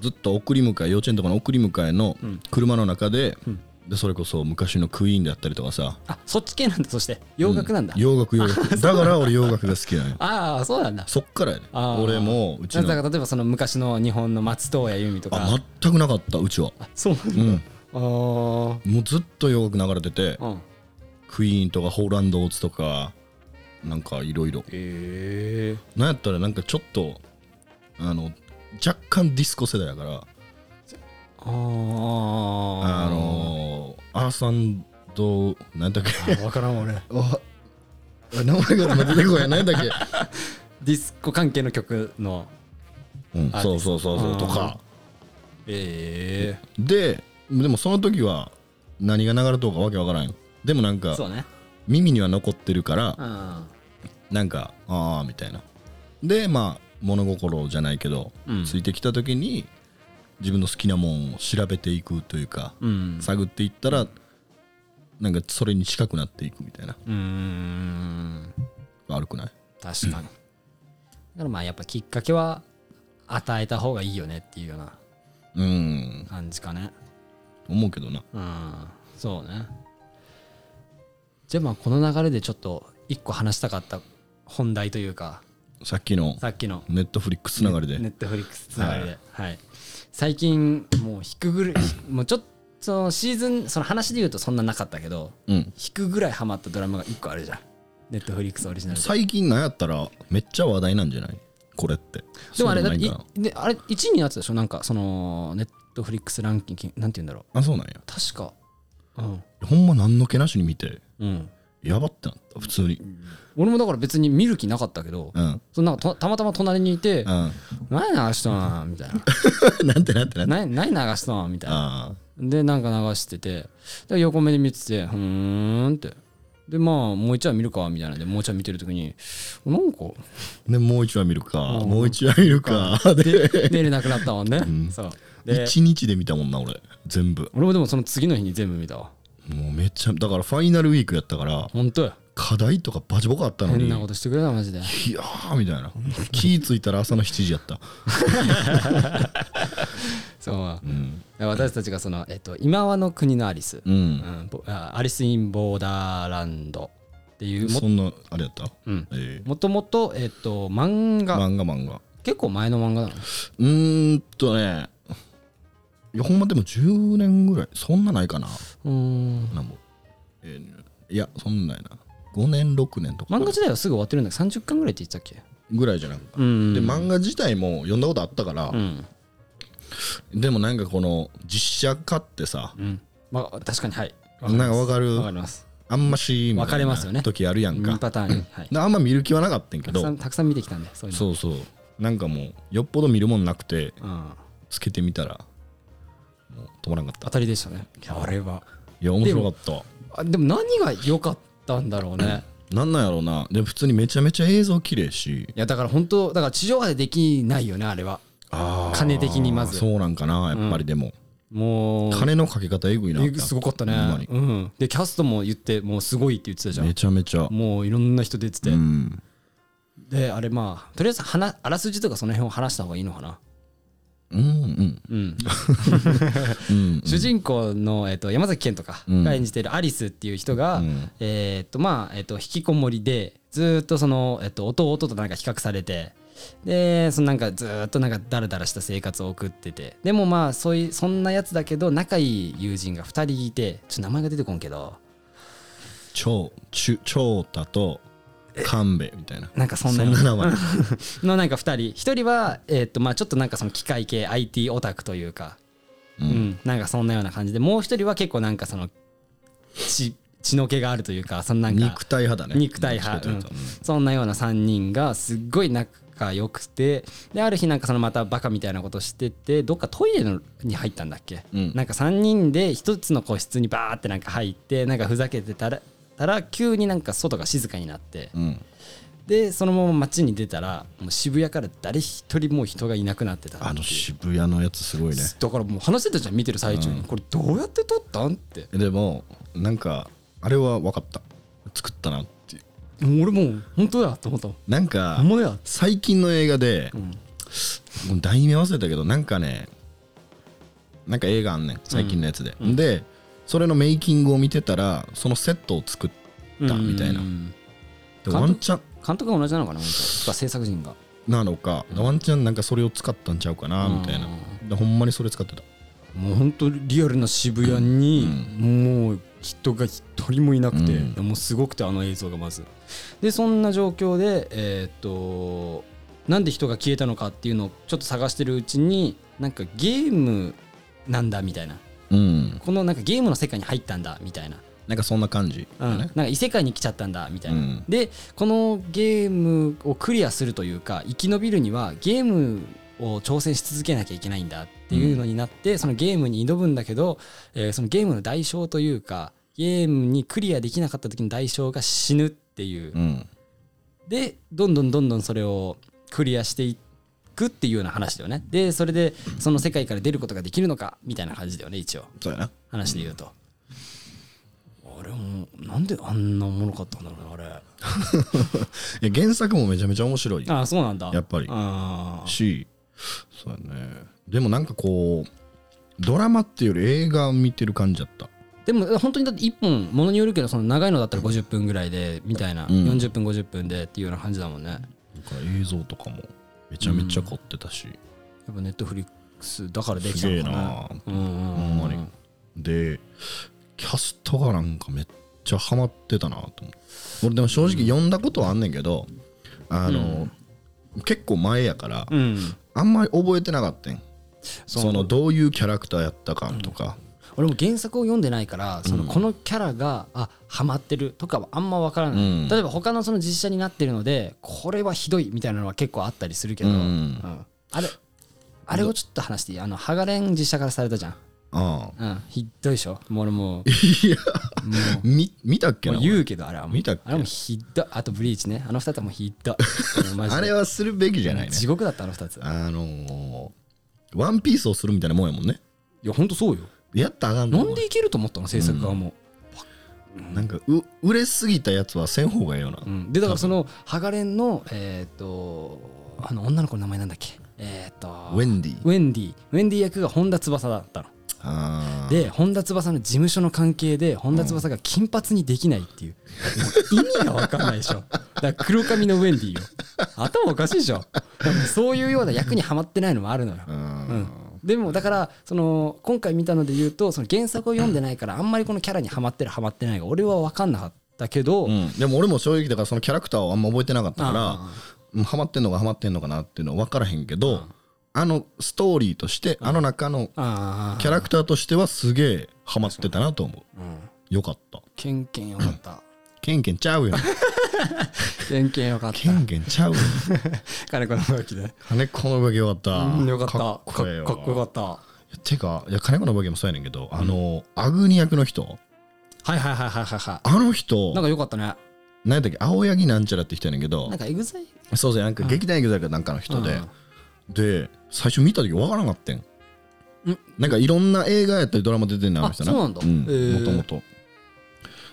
ずっと送り迎え幼稚園とかの送り迎えのうん。車の中で,、うん。でそれこそ昔のクイーンであったりとかさ。あそっち系なんだ。そして洋楽なんだ、洋楽洋楽。だ。から俺洋楽が好きなのよ。ああそうなんだ。そっからやね。俺もうちのだから例えばその昔の日本の松任谷由実とか。あ全くなかったうちは。あそうなんだ、うん。あー。もうずっと洋楽流れててうん。クイーンとかホーランド・オーツとかなんかいろいろ。ええ。なんやったらなんかちょっとあの若干ディスコ世代やからあああのー、アーサンドなんだっけ？分からん俺。あ名前が出てこないなんだっけ、ディスコ関係の曲のうん、あそうそうそうそううんとかえででもその時は何が流れとうかわけわからんよ。でもなんかえそうね耳には残ってるからうんなんかああみたいな。でまあ物心じゃないけど、うん。ついてきた時に自分の好きなもんを調べていくというか、うん。探っていったらなんかそれに近くなっていくみたいな。うーん。悪くない？確かに。だからまあやっぱきっかけは与えた方がいいよねっていうようなうん。感じかね。思うけどな。うん。そうねじゃあまあこの流れでちょっと一個話したかった本題というかさっきのさっきの。ネットフリックスつながりで、ネットフリックスつながりで、はい。最近もう引くぐらい もうちょっとそのシーズンその話で言うとそんななかったけどうん、引くぐらいハマったドラマが1個あるじゃん。ネットフリックスオリジナルで。最近なんやったらめっちゃ話題なんじゃない？これって。でもあれだってあれ1位になってたでしょ？なんかそのネットフリックスランキングなんて言うんだろう。なあそうなんや。確か。うんほんま何の気なしに見てうん。やばってなった普通に。俺もだから別に見る気なかったけど、うん。そのなんかとたまたま隣にいてうん「何流しとん?」みたいな。なんてなんてなんて「何何流しとん?」みたいな。あでなんか流しててで横目で見てて「ふーん」って。でまあもう一話見るかみたいな。んでもう一話見てる時になんかあでもう一話見るかもう一話見るかで。で寝れなくなったもんね、そうで一日で見たもんな俺。全部。俺もでもその次の日に全部見たわ。もうめっちゃだからファイナルウィークやったから本当や。課題とかバチボコあったのに。変なことしてくれたマジで。いやーみたいな。気ぃついたら朝の7時やった。そう、うん。私たちがその、えっと、今はの国のアリス、ううんんぼあアリス・イン・ボーダーランドっていうもそんなあれやった？うん。えもともと、えっと、漫え画、漫画漫画。結構前の漫画なの？うーんとねいやほんまでも10年ぐらい。そんなないかな。うーん。なんも、えーいやそんなんないな。5年6年とか。漫画自体はすぐ終わってるんだけ？ど30巻ぐらいって言ってたっけ？ぐらいじゃなくて、うん。で漫画自体も読んだことあったから。う、ん。でもなんかこの実写化ってさ。うん。まあ確かにはい。なんかわかる？わかります。あんましみ分かれますよね。な時あるやん2かパターンに、はい、であんま見る気はなかったんけど。んたくさん見てきたんでそうそうそう。なんかもうよっぽど見るもんなくてうん、つけてみたらもう止まらんかった。当たりでしたね。あれは。いや面白かった。あでも何が良かったんだろうね。なんなんやろうな。でも普通にめちゃめちゃ映像綺麗し。いやだから本当だから地上波でできないよねあれは。あー。金的にまず。そうなんかなやっぱりでも、もう金のかけ方えぐいな。えすごかったね。ほんまに。うん、でキャストも言ってもうすごいって言ってたじゃめんちゃめちゃ。もういろんな人出てて、うん。であれまあとりあえず話あらすじとかその辺を話した方がいいのかな うんうん。主人公の、えっと山崎賢とか。うん。が演じてるアリスっていう人が、うん。えっとまあ、えっと引きこもりでずーっとその、えっと弟となんか比較されてでそのなんかずーっとなんかダラダラした生活を送ってて。でもまあそういうそんなやつだけど仲いい友人が2人いてちょっと名前が出てこんけど。超ちゅ長太と神戸みたいな。なんかそんな名前。のなんか2人1人は、えっとまあ、ちょっとなんかその機械系 IT オタクというか。ううん。ん、なんかそんなような感じでもう一人は結構なんかその血血の気があるというかそのなんか。肉体派だね。肉体派。うと。そんなような3人がすっごい仲良くて。である日なんかそのまたバカみたいなことしててどっかトイレのに入ったんだっけ、うん。なんか3人で一つの個室にバーってなんか入ってなんかふざけてたらたら急になんか外が静かになってうん。うんでそのまま街に出たらもう渋谷から誰一人もう人がいなくなってたあの渋谷のやつすごいね。だからもう話してたじゃん見てる最中に、これどうやって撮ったんって。でもなんかあれは分かった。作ったなっていう。もう俺もう本当やと思ったなんか最近の映画で、もう題名忘れたけどなんかねなんか映画あんねん最近のやつで、でそれのメイキングを見てたらそのセットを作ったみたいな、ワンチャン。監督が同じなのかな制作陣が。なのか、ワンチャンなんかそれを使ったんちゃうかなみたいな、でほんまにそれ使ってた。もう本当リアルな渋谷にもう人が一人もいなくて、うん。もうすごくてあの映像がまず。でそんな状況でえーっとなんで人が消えたのかっていうのをちょっと探してるうちになんかゲームなんだみたいなうん。このなんかゲームの世界に入ったんだみたいな。なんかそんな感じ、うん、なんか異世界に来ちゃったんだみたいな、うん。でこのゲームをクリアするというか生き延びるにはゲームを挑戦し続けなきゃいけないんだっていうのになって、そのゲームに挑むんだけど、えーそのゲームの代償というかゲームにクリアできなかった時の代償が死ぬっていう。うん。でどんどんどんどんそれをクリアしていくっていうような話だよね。でそれでその世界から出ることができるのかみたいな感じだよね一応。そうやな。話で言うと、あれもなんであんなおもろかったんだろうねあれ。いや原作もめちゃめちゃ面白いああそうなんだ。やっぱり。あー。しそうやね。でもなんかこうドラマっていうより映画を見てる感じだった。でも本当にだって1本ものによるけどその長いのだったら50分ぐらいでみたいな、うん。40分50分でっていうような感じだもんね。やだから映像とかもめちゃめちゃ凝ってたし、っぱネットフリックスだからできたすげえのかな。なうんうんうん。ほんまにでキャストがなんかめっちゃハマってたなと思って。俺でも正直読ん。だことはあんねんけどあの、結構前やから、うん。あんまり覚えてなかったん。そのどういうキャラクターやったかとか、俺も原作を読んでないからそのこのキャラがあハマってるとかはあんま分からない、うん。例えば他のその実写になってるのでこれはひどいみたいなのは結構あったりするけど、うん。うん。あれあれをちょっと話していい？あのハガレン実写からされたじゃん、ああうん、ひどいでしょ？もう俺もう。いやもう。み見たっけもなう言うけどあれは。もう見たっけ？あれもひどい。あとブリーチね。あの二つはもうひど あれはするべきじゃないね。地獄だったあの二つ。いあのーワンピースをするみたいなもんやもんね。やほんとそうよやったらあかんのなんでいけると思ったの制作側も、なんかう売れすぎたやつはせん方がええよな、うん、でだからそのハガレンのえっ、とあの女の子の名前なんだっけ？えっ、とウェンディウェンディウェンディ役が本田翼だったの。あー。で本田翼の事務所の関係で本田翼が金髪にできないっていう、もう意味が分かんないでしょ。だから黒髪のウェンディよ。頭おかしいでしょ。でもそういうような役にはまってないのもあるのよ、ううんん、でもだからその今回見たので言うとその原作を読んでないからあんまりこのキャラにはまってるはまってないが俺は分かんなかったけど、うん。でも俺も正直だからそのキャラクターをあんま覚えてなかったからあうんハマってんのかハマってんのかなっていうのは分からへんけどあのストーリーとしてあの中のあキャラクターとしてはすげえハマってたなと思う。うん。よかった。ケンケンよかったケンケンちゃうよ ケンケンよかった。ケンケンちゃうよ 金子の動きで。金子の武器よかった。うんよかった。かっこよかった。てかいや金子の武器もそうやねんけどあのアグニ役の人。はいはいはいはいはいはあの人。いなんかよかったね。何やったっけ？青柳なんちゃらって人やねんけど。なんかエグザイそうそうなんか劇団エグザイルかなんかの人で。で最初見た時分からなかったん。ん。なんかいろんな映画やったりドラマ出てんのあの人な。あそうなんだ。もともと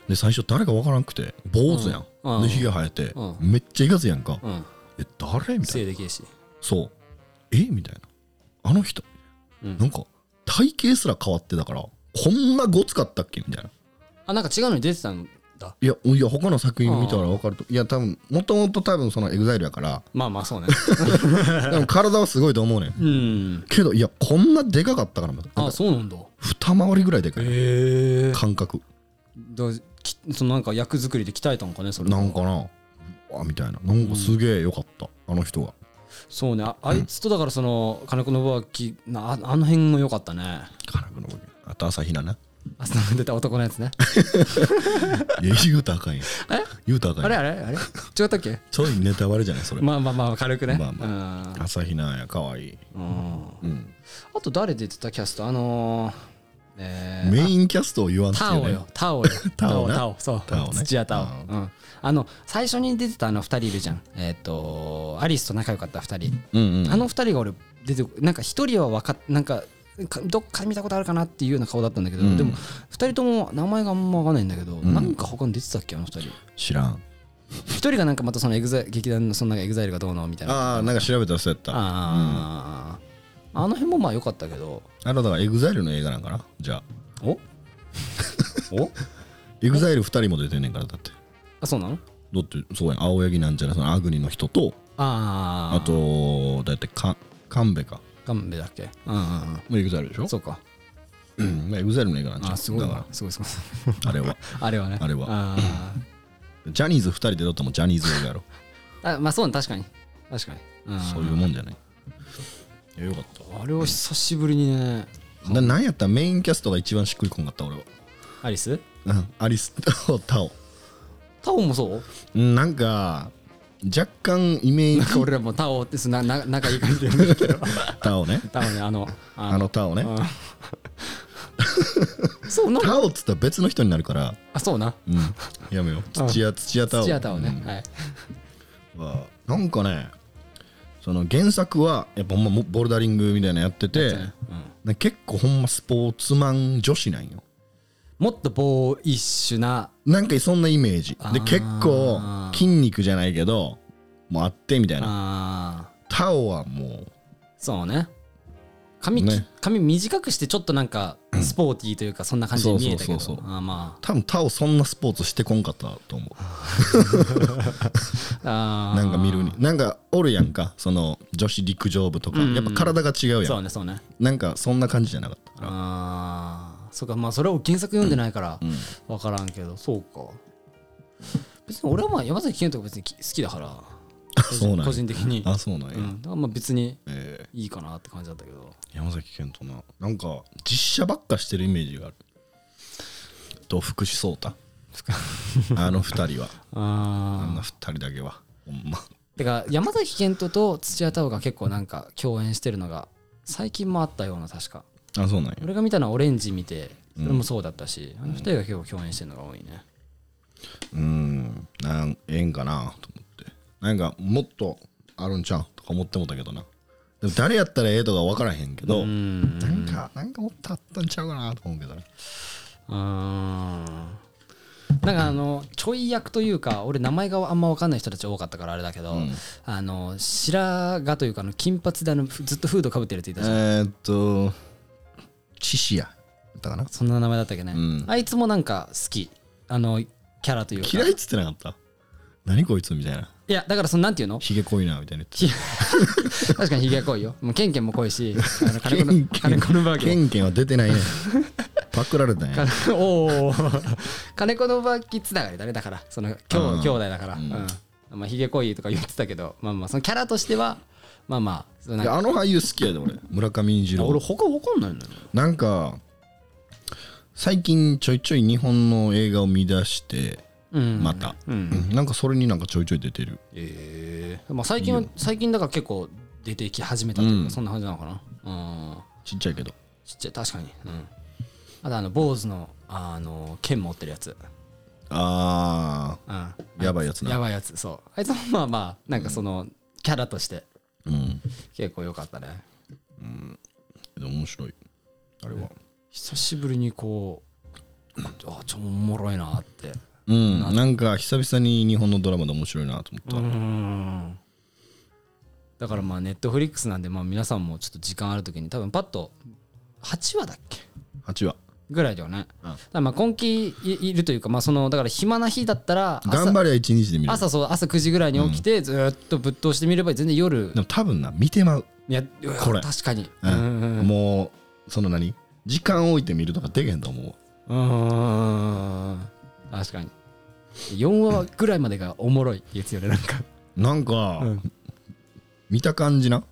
で最初誰か分からなくて坊主やん、うん。うん。でひげ生えて、うめっちゃいかつやんか、うん。え誰みたいな。そう。えみたいな。あの人、うん。なんか体型すら変わってたからこんなごつかったっけ？みたいな。あなんか違うのに出てたんだ。いやいや他の作品見たら分かると。いや多分もともと多分そのエグザイルやから。まあまあそうね。でも体はすごいと思うねん。うん。けどいやこんなでかかったからあかそうなんだ。二回りぐらいでかい。感覚そのなんか役作りで鍛えたんかねそれはなんかな。あみたいな。なんかすげえよかった。あの人がそうね。ああいつとだからその金子信明なああの辺も良かったね。金子のあと朝比奈な。あその出た男のやつね。いや言うたらあかんやえ？言うたらあかんやあれ？あれ？あれ？違ったっけ？ちょいネタバレじゃないそれ。まあまあまあ軽くね。まあま朝比奈やかわい。いうんうん。うん。あと誰出てたキャスト？あのーえーメインキャストを言わんっていうねタオよ、タオよ。タオな。タオ、そう。タオね。土屋タオ。ううん。あの、最初に出てたあの二人いるじゃん。えっと、アリスと仲良かった二人。うんうん。あの二人が俺、出て、なんか一人は分かっ、なんか、かどっかで見たことあるかなっていうような顔だったんだけど、うん。でも二人とも名前があんま分かんないんだけど、ん。なんか他に出てたっけあの二人？知らん。一人がなんかまたそのエグザ劇団のそのなんかエグザイルがどうのみたいな。あああなんか調べたらそうやった。ああー、あの辺もまあ良かったけど。あのだからエグザイルの映画なんかな？じゃあ。お？お？エグザイル2人も出てんねんからだって。あそうなの？だってそうやん。青柳なんちゃらそのアグニの人とあああとだってか神戸か。ガンベだっけ？うんうんうん。もうエグザイルでしょ？そうか。うん。まあエグザイルの映画なんちゃう。あすごいだすごいすごい。ら あれは。あれはね。あれは。あジャニーズ2人で撮ったもジャニーズ映画やろ。ーあまあそうね。確かに。確かに。ん。そういうもんじゃないいやよかっあれは久しぶりにね。たななんやった？らメインキャストが一番しっくりこんかった俺は。アリス？うん。アリス。と タオ。タオもそう？うんなんか若干イメージ。俺らもタオってすなな仲いい感じで言うんだけど。タオね。タオね。あのああのタオね。うん。そうなのタオっつったら別の人になるから。あそうな。うん。やめよう。土屋土屋タオ。土屋タオね。うん。はい。はなんかねその原作はやっぱほんまボルダリングみたいなのやってて、うん。ね結構ほんまスポーツマン女子なんよ。もっとボーイッシュな。なんかそんなイメージ。で結構筋肉じゃないけどもうあってみたいな。タオはもうそうね髪,、ね。髪短くしてちょっとなんかスポーティーというかそんな感じに見えたけど。あーま多分タオそんなスポーツしてこんかったと思う。なんか見るに。なんかおるやんか。その女子陸上部とか。うん。うんやっぱ体が違うやん。そうねそうね。なんかそんな感じじゃなかったから。ああそうかまあそれを原作読んでないから分からんけど、そうか。別に俺はまあ山崎賢人が別にき好きだからそうなんや。個人的に。あそうなんや、うん、だからまあ別にえいいかなって感じだったけど。ー山崎賢人ななんか実写ばっかしてるイメージがある。と福士蒼太？あの二人は。あんあな二人だけは。ほんま。てか山崎賢人と土屋太鳳が結構なんか共演してるのが最近もあったような確か。あそうなんや。俺が見たのはオレンジ見てそれもそうだったし、あの二人が結構共演してるのが多いね。うん。なん。ええんかなとなんかもっとあるんちゃうとか思ってもたけどな。でも誰やったらええとか分からへんけど、うん。なんかなんかもっとあったんちゃうかなと思うけどねうー。んなんかあのちょい役というか俺名前があんま分かんない人たち多かったからあれだけど、あの白髪というかあの金髪であのずっとフードかぶってるやついたじゃん、えー、っとチシアだったかな。そんな名前だったっけね、うん。あいつもなんか好き。あのキャラというか。嫌いっつってなかった？何こいつみたいな。いやだからそのなんていうの？ひげ濃いなみたいな言って 確かにひげ濃いよ。もうケンケンも濃いし あの金子の金子のバキもンケンは出てないね。パクられたんや金おお金子のバーキつながりだね。だからその兄うん。兄弟だから。うん、まあひげ濃いとか言ってたけどまあまあそのキャラとしてはまあまああの俳優好きやで俺。村上二郎。俺他分かんないんだよね。なんか最近ちょいちょい日本の映画を見出してうんまた、うん。うん。なんかそれになんかちょいちょい出てる。ええまあ最近は最近だから結構出てき始めたというか、うん。そんな感じなのかな。うん。ちっちゃいけど。ちっちゃい確かに。うん。あとあの坊主のあの剣持ってるやつ。あうん。ーやばいやつな。やばいやつ。そう。あいつもまあまあなんかそのキャラとして。うん。結構良かったね。でも面白い。あれは。久しぶりにこうあちょっとおもろいなってうん。なんか久々に日本のドラマで面白いなと思った、うん。だからまあネットフリックスなんでまあ皆さんもちょっと時間ある時に多分パッと8話だっけ？8話。ぐらいだよね、うん。まあ今期いいるというかまあそのだから暇な日だったら朝頑張りゃ1日で見る。朝そう朝9時ぐらいに起きてずーっとぶっ通してみれば全然夜でも多分な見てまう、いやこれ。確かに。ううんんうん。もうその何？時間置いて見るとかでけへんと思ううん。確かに4話ぐらいまでがおもろいってやつよねなんか。なんか、うん。見た感じな？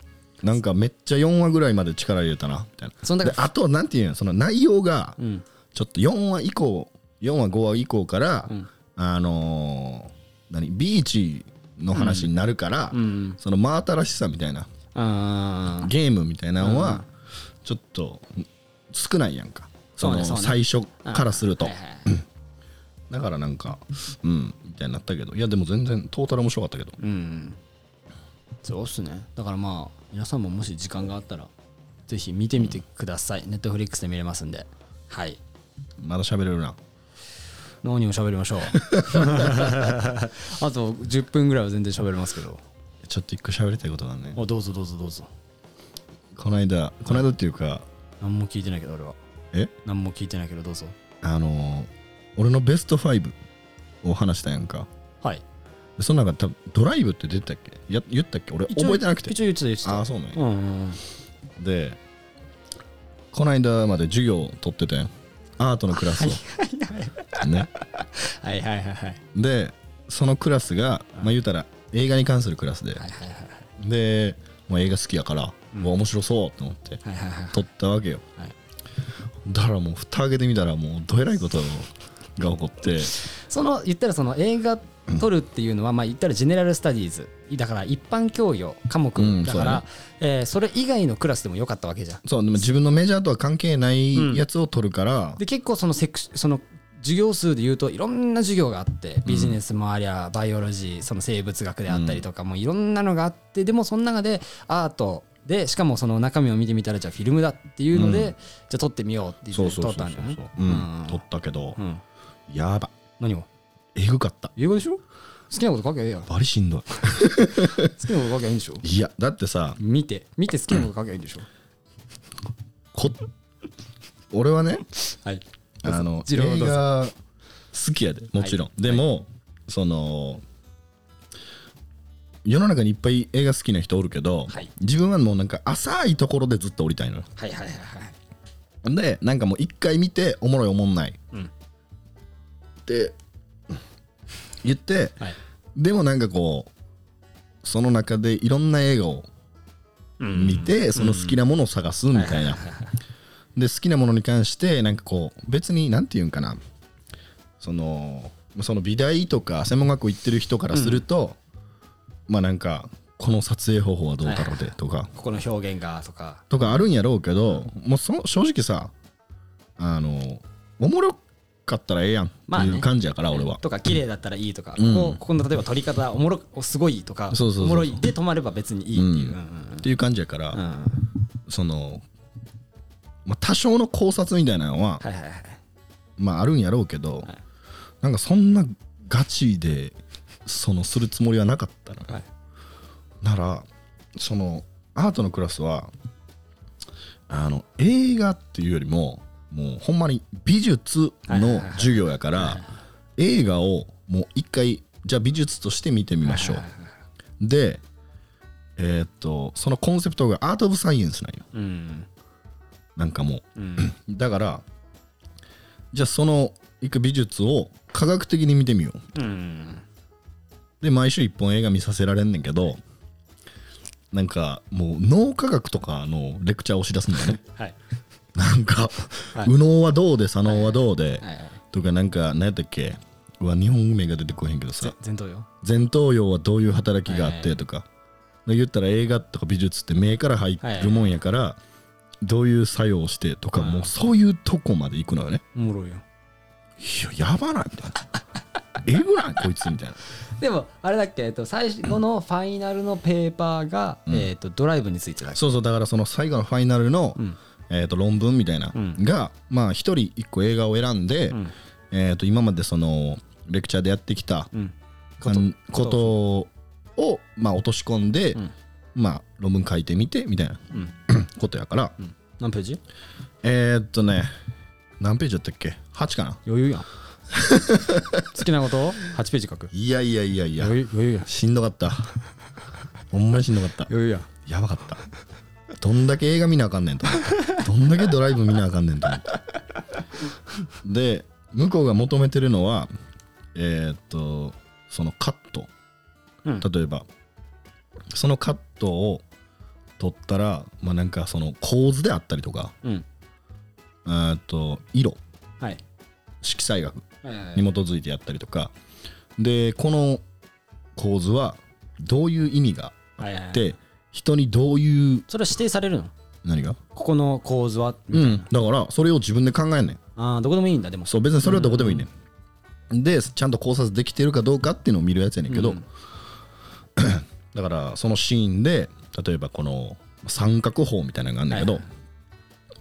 なんかめっちゃ4話ぐらいまで力入れたなみたいそんだであとなんていうの？その内容がうん。ちょっと4話以降4話5話以降から、うん。あのー何？ビーチの話になるから、うんその真新しさみたいな。あゲームみたいなのはちょっと少ないやんか。そのそうねそうね。最初からすると。はいはいだからなんかうんみたいになったけど。いやでも全然トータル面白かったけど。うんそうっすね。だからまあ皆さんももし時間があったらぜひ見てみてください、ネットフリックスで見れますんで。はい。まだ喋れるな。何を喋りましょう。あと10分ぐらいは全然喋れますけど。ちょっと一個喋りたいことがねあどうぞどうぞどうぞ。この間この間っていうか何も聞いてないけど俺は。え？何も聞いてないけどどうぞ。あのー俺のベスト5を話したやんか。はい。でその中多分ドライブって出てたっけ？や言ったっけ？俺覚えてなくて。一応言ってた言ってた。ああそうね、うんうんでこの間まで授業を取っててアートのクラスを。ね。はいはいはいはい。でそのクラスがまあ言うたら映画に関するクラスで。はいはいはいでもう映画好きやから、うん。もう面白そうと思ってはいはいはい撮ったわけよ、はい。だからもう蓋開けてみたらもうどえらいことが起こって。その言ったらその映画撮るっていうのはまあ言ったらジェネラルスタディーズ。だから一般教養科目うんだからえーそれ以外のクラスでもよかったわけじゃん。そうでも自分のメジャーとは関係ないやつを撮るから、で結構そのセクシその授業数で言うといろんな授業があってビジネスもありゃバイオロジーその生物学であったりとかもいろんなのがあってでもその中でアートでしかもその中身を見てみたらじゃあフィルムだっていうので、うん。じゃあ撮ってみようって言って撮ったんだよね。うん。撮ったけど。うんやば。何をえぐかった。英語でしょ？好きなこと書きゃええや。ん好バリしんどい。きなこと書きゃいいんでしょ？いやだってさ見て。見て好きなこと書きゃいいんでしょ？こ俺はねはい。あの映画好きやでもちろん、でも、その世の中にいっぱい映画好きな人おるけど、はい。自分はもうなんか浅いところでずっと降りたいのよ。はいはいはいはい。でなんかもう一回見ておもろいおもんない、うんって言ってはい。でもなんかこうその中でいろんな映画を見て、その好きなものを探すみたいな、で好きなものに関してなんかこう別になんて言うんかな。そのその美大とか専門学校行ってる人からすると、まあなんかこの撮影方法はどうだろうでとか、ここの表現がとか。とかあるんやろうけど、もうそ正直さあのおもろかったらええやんってまあね。いう感じやから、俺は。とか綺麗だったらいいとか、うん。ここここの例えば撮り方おもろすごいとかおもろいで止まれば別にいいっていう、っていう感じやから、その、まあ、多少の考察みたいなのは、はいはいはい。まああるんやろうけど、はい。なんかそんなガチでそのするつもりはなかったのよ、はい。ならそのアートのクラスはあの映画っていうよりももうほんまに美術の授業やから映画をもう一回じゃあ美術として見てみましょう。でえーっとそのコンセプトがアート・オブ・サイエンスなんよ。うん。なんかもう。うん。だからじゃあその一回美術を科学的に見てみよう。うん。で毎週一本映画見させられんねんけどなんかもう脳科学とかのレクチャーをしだすんだよね。はいなんか、はい。右脳はどうで左脳はどうで、はい。はい。とかなんか何やったっけ？うわ日本名が出てこへんけどさ。ぜ前頭よ前頭葉はどういう働きがあって？とか、で言ったら映画とか美術って目から入るもんやから、どういう作用をして？とか、はい。もうそういうとこまで行くのよね。おもろいよ。いややばない？みたいな。えぐない？こいつみたいな。でもあれだっけ、えっと、最後のファイナルのペーパーが、うん。えっとドライブについてだそうそうだからその最後のファイナルの、うんえー、と論文みたいな、うん。がまあ一人一個映画を選んで、うん。えー、と今までそのレクチャーでやってきたうん。ことをまあ落とし込んで、うん。まあ論文書いてみてみたいなうん。ことやから、うん。何ページ？えー、っとね何ページだったっけ？8かな？余裕やん。好きなことを？8ページ書く。いやいやいやいや。余裕余裕や。んしんどかった。ほんまにしんどかった。余裕や。んやばかったどんだけ映画見なあかんねんと思って。どんだけドライブ見なあかんねんと思って。で向こうが求めてるのはえーっとそのカット。うん。例えばそのカットを取ったらまあなんかその構図であったりとかうん。えーっと色。はい。色彩学に基づいてやったりとか。でこの構図はどういう意味があって人にどういうそれは指定されるの？何が？ここの構図は？うん。だからそれを自分で考えんねん。ああどこでもいいんだ。でも。そう別にそれはどこでもいいねん。でちゃんと考察できてるかどうかっていうのを見るやつやねんけど、うん。だからそのシーンで例えばこの三角法みたいなのがあるんだけど、はい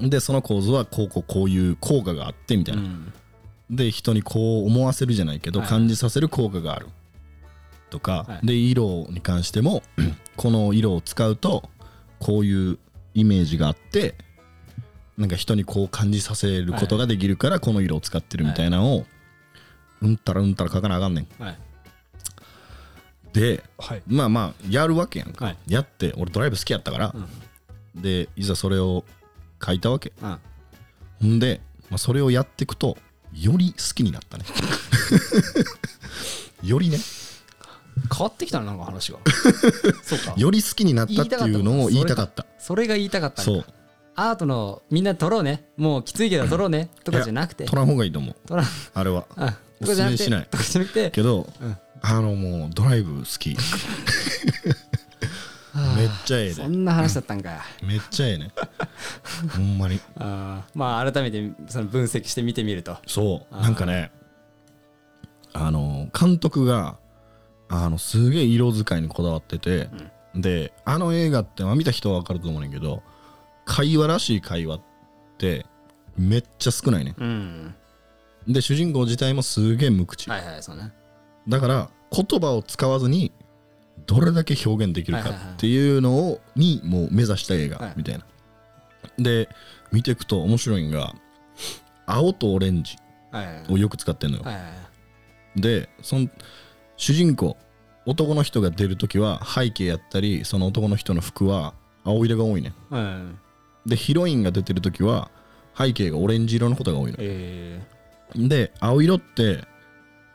でその構図はこうこうこういう効果があってみたいうな、ん。で人にこう思わせるじゃないけど、はい。感じさせる効果があるとか、はい。で色に関しても この色を使うとこういうイメージがあってなんか人にこう感じさせることができるからこの色を使ってるみたいなのをうんたらうんたら書かなあかんねん。はい。ではい。まあまあやるわけやんか、はい。やって俺ドライブ好きやったから、でいざそれを書いたわけ。うん。ほんで、まあ、それをやっていくとより好きになったね。よりね変わってきたななんか話が。そうか。より好きになったっていうのを言いたかった。それが言いたかったそう。アートのみんな撮ろうね。もうきついけど撮ろうね。とかじゃなくて。取らん方がいいと思う。撮らん。あれは。あおすすめしない。とかじゃなくてけど、うん。あのもうドライブ好き。めっちゃええでそんな話だったんか。めっちゃええね。ほんまに。あー。まあ改めてその分析して見てみると。そう。なんかねあの監督があのすげえ色使いにこだわってて、であの映画って、まあ、見た人は分かると思うねんだけど会話らしい会話ってめっちゃ少ないねうん。で主人公自体もすげえ無口、はいはいそうね。だから言葉を使わずにどれだけ表現できるかっていうのをにもう目指した映はい。画みたいな。で見ていくと面白いんが青とオレンジはいはいをよく使ってんのよ。はいはいはい。でその主人公男の人が出る時は背景やったりその男の人の服は青色が多いね。うんでヒロインが出てる時は背景がオレンジ色のことが多いの。えで青色って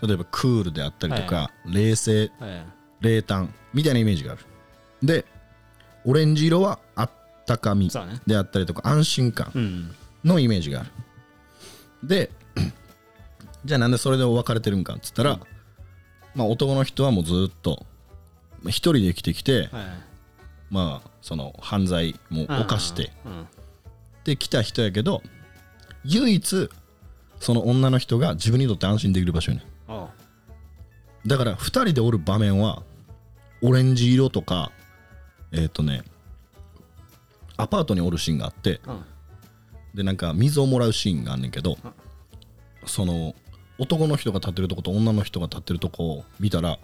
例えばクールであったりとか、冷静ーはい。冷淡みたいなイメージがある。でオレンジ色はあったかみであったりとか安心感うん。のイメージがある。で じゃあなんでそれで分かれてるんかっつったら、まあ男の人はもうずっとまあ一人で生きてきて、はいまあその犯罪も犯してうんで来た人やけど唯一その女の人が自分にとって安心できる場所やねだから2人でおる場面はオレンジ色とかえっ、とねアパートにおるシーンがあってうん。でなんか水をもらうシーンがあんねんけどその男の人が立ってるとこと女の人が立ってるとこを見たら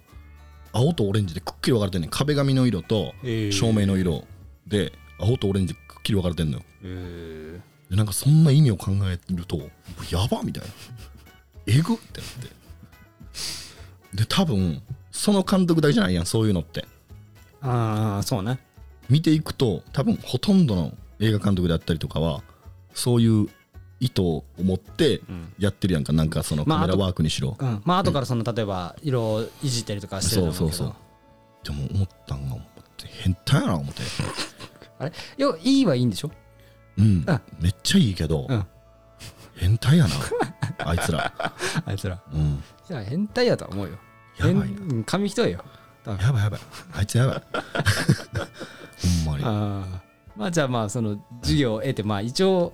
青とオレンジでくっきり分かれてんねん。壁紙の色と照明の色で青とオレンジくっきり分かれてんのよ。えでなんかそんな意味を考えるとやばみたいな。えぐってなって。で多分その監督だけじゃないやんそういうのって。ーああそうね。見ていくと多分ほとんどの映画監督であったりとかはそういう意図を持ってやってるやんか。なんかそのまあカメラワークにしろ、うん。まあ後からその例えば色をいじったりとかしてると思うけど。そうそうでも思ったんが思って変態やな思ってあれ？いやいいはいいんでしょ？うん。あめっちゃいいけど、うん。変態やな あいつら。あいつら。うん。いや変態やとは思うよ。やばい紙一重よ。やばいやばい。あいつやばい。ほんまに。ああまあじゃあまあその授業を得てまあ一応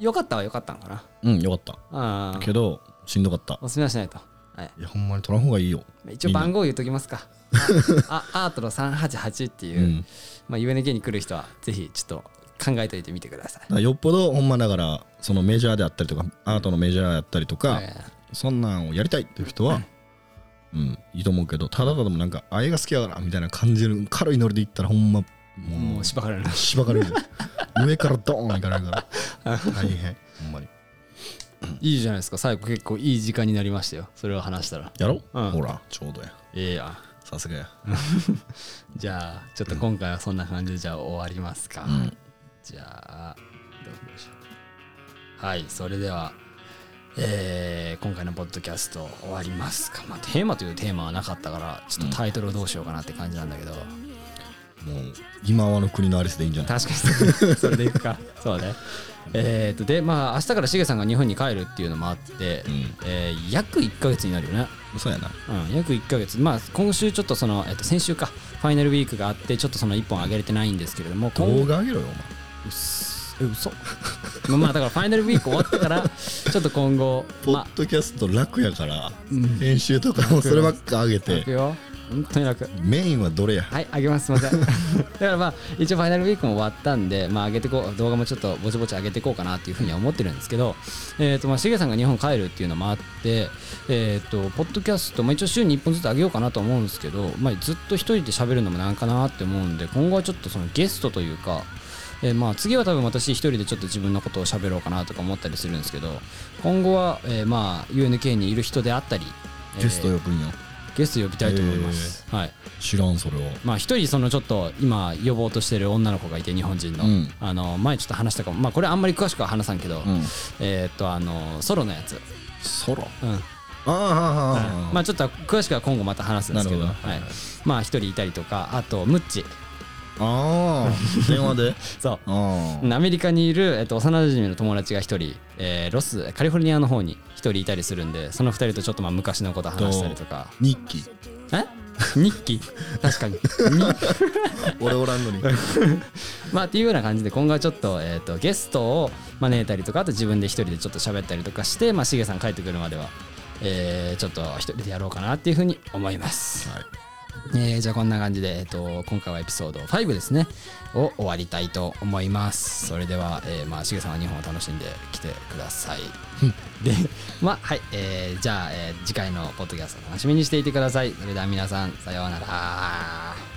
良かったは良かったんかな。うんよかった。ああ。けどしんどかった。おすすめはしないと。はい。いやほんまに取らん方がいいよ。一応番号言っときますか。ああアートの388っていう、うん。まあ UNK に来る人はぜひちょっと考えといてみてください。だからよっぽどほんまだからそのメジャーであったりとかアートのメジャーやったりとか、はいそんなんをやりたいっていう人は、うん、いいと思うけどただただもなんかあ映画好きやからみたいな感じる軽いノリでいったらほんまもうしばかれる。なしばかれる。上からドーンいかないから。大変。ほんまに。いいじゃないですか。最後結構いい時間になりましたよ。それを話したら。やろ、う。ん。ほらちょうどや。いいやさすがや。じゃあちょっと今回はそんな感じでじゃあ終わりますか、ん。じゃあどうしよう。はいそれではえー今回のポッドキャスト終わりますか、まあ、テーマというテーマはなかったからちょっとタイトルをどうしようかなって感じなんだけど、もう今はの国のアリスでいいんじゃない？確かにそ れでいくか。そうね。えー、とでまあ明日からしげさんが日本に帰るっていうのもあって、うん。えー約1ヶ月になるよね。そうやな。うん、約1ヶ月、まあ、今週ちょっとその、えっと、先週か、ファイナルウィークがあって、ちょっとその1本上げれてないんですけれども、今動画上げろようっす。え嘘？まあだからファイナルウィーク終わってから、ちょっと今後、お前ポまッドキャスト楽やから、編集とかもそればっか上げあ、て。本当に楽。メインはどれや？はい、あげます、すみません。だからまあ、一応ファイナルウィークも終わったんで、まあ、上げてこう、動画もちょっとぼちぼち上げていこうかなっていうふうには思ってるんですけど、えっ、と、まあ、しげさんが日本帰るっていうのもあって、えっ、と、ポッドキャスト、まあ、一応週に1本ずつ上げようかなと思うんですけど、まあ、ずっと一人で喋るのもなんかなって思うんで、今後はちょっとそのゲストというか、えーまあ次は多分私一人でちょっと自分のことを喋ろうかなとか思ったりするんですけど今後は、えーまあ UNK にいる人であったり、えーゲスト呼ぶんやゲスト呼びたいと思います、はい。知らんそれをまあ一人そのちょっと今呼ぼうとしてる女の子がいて日本人の、うん。あの前ちょっと話したかも。まあこれあんまり詳しくは話さんけど、うん。えーっとあのソロのやつ、ソロ？うん。あまあちょっと詳しくは今後また話すんですけどなるほど。はい、まあ一人いたりとかあとムッチ。ああ電話で？そう。ああアメリカにいる、えっと、幼馴染の友達が一人、えーロスカリフォルニアの方に一人いたりするんでその二人とちょっとまあ昔のこと話したりとか。日記え？日記確かに。に 俺おらんのに。まあっていうような感じで今後はちょっと,、えー、とゲストを招いたりとかあと自分で一人でちょっと喋ったりとかしてまあしげさん帰ってくるまでは、えーちょっと一人でやろうかなっていうふうに思います、はい。えーじゃあこんな感じで、えー、と今回はエピソード5ですね。を終わりたいと思います。それでは、えーまあしげさんは日本を楽しんできてください でまあはい、えーじゃあ、えー次回のポッドキャスト楽しみにしていてください。それでは皆さんさようなら。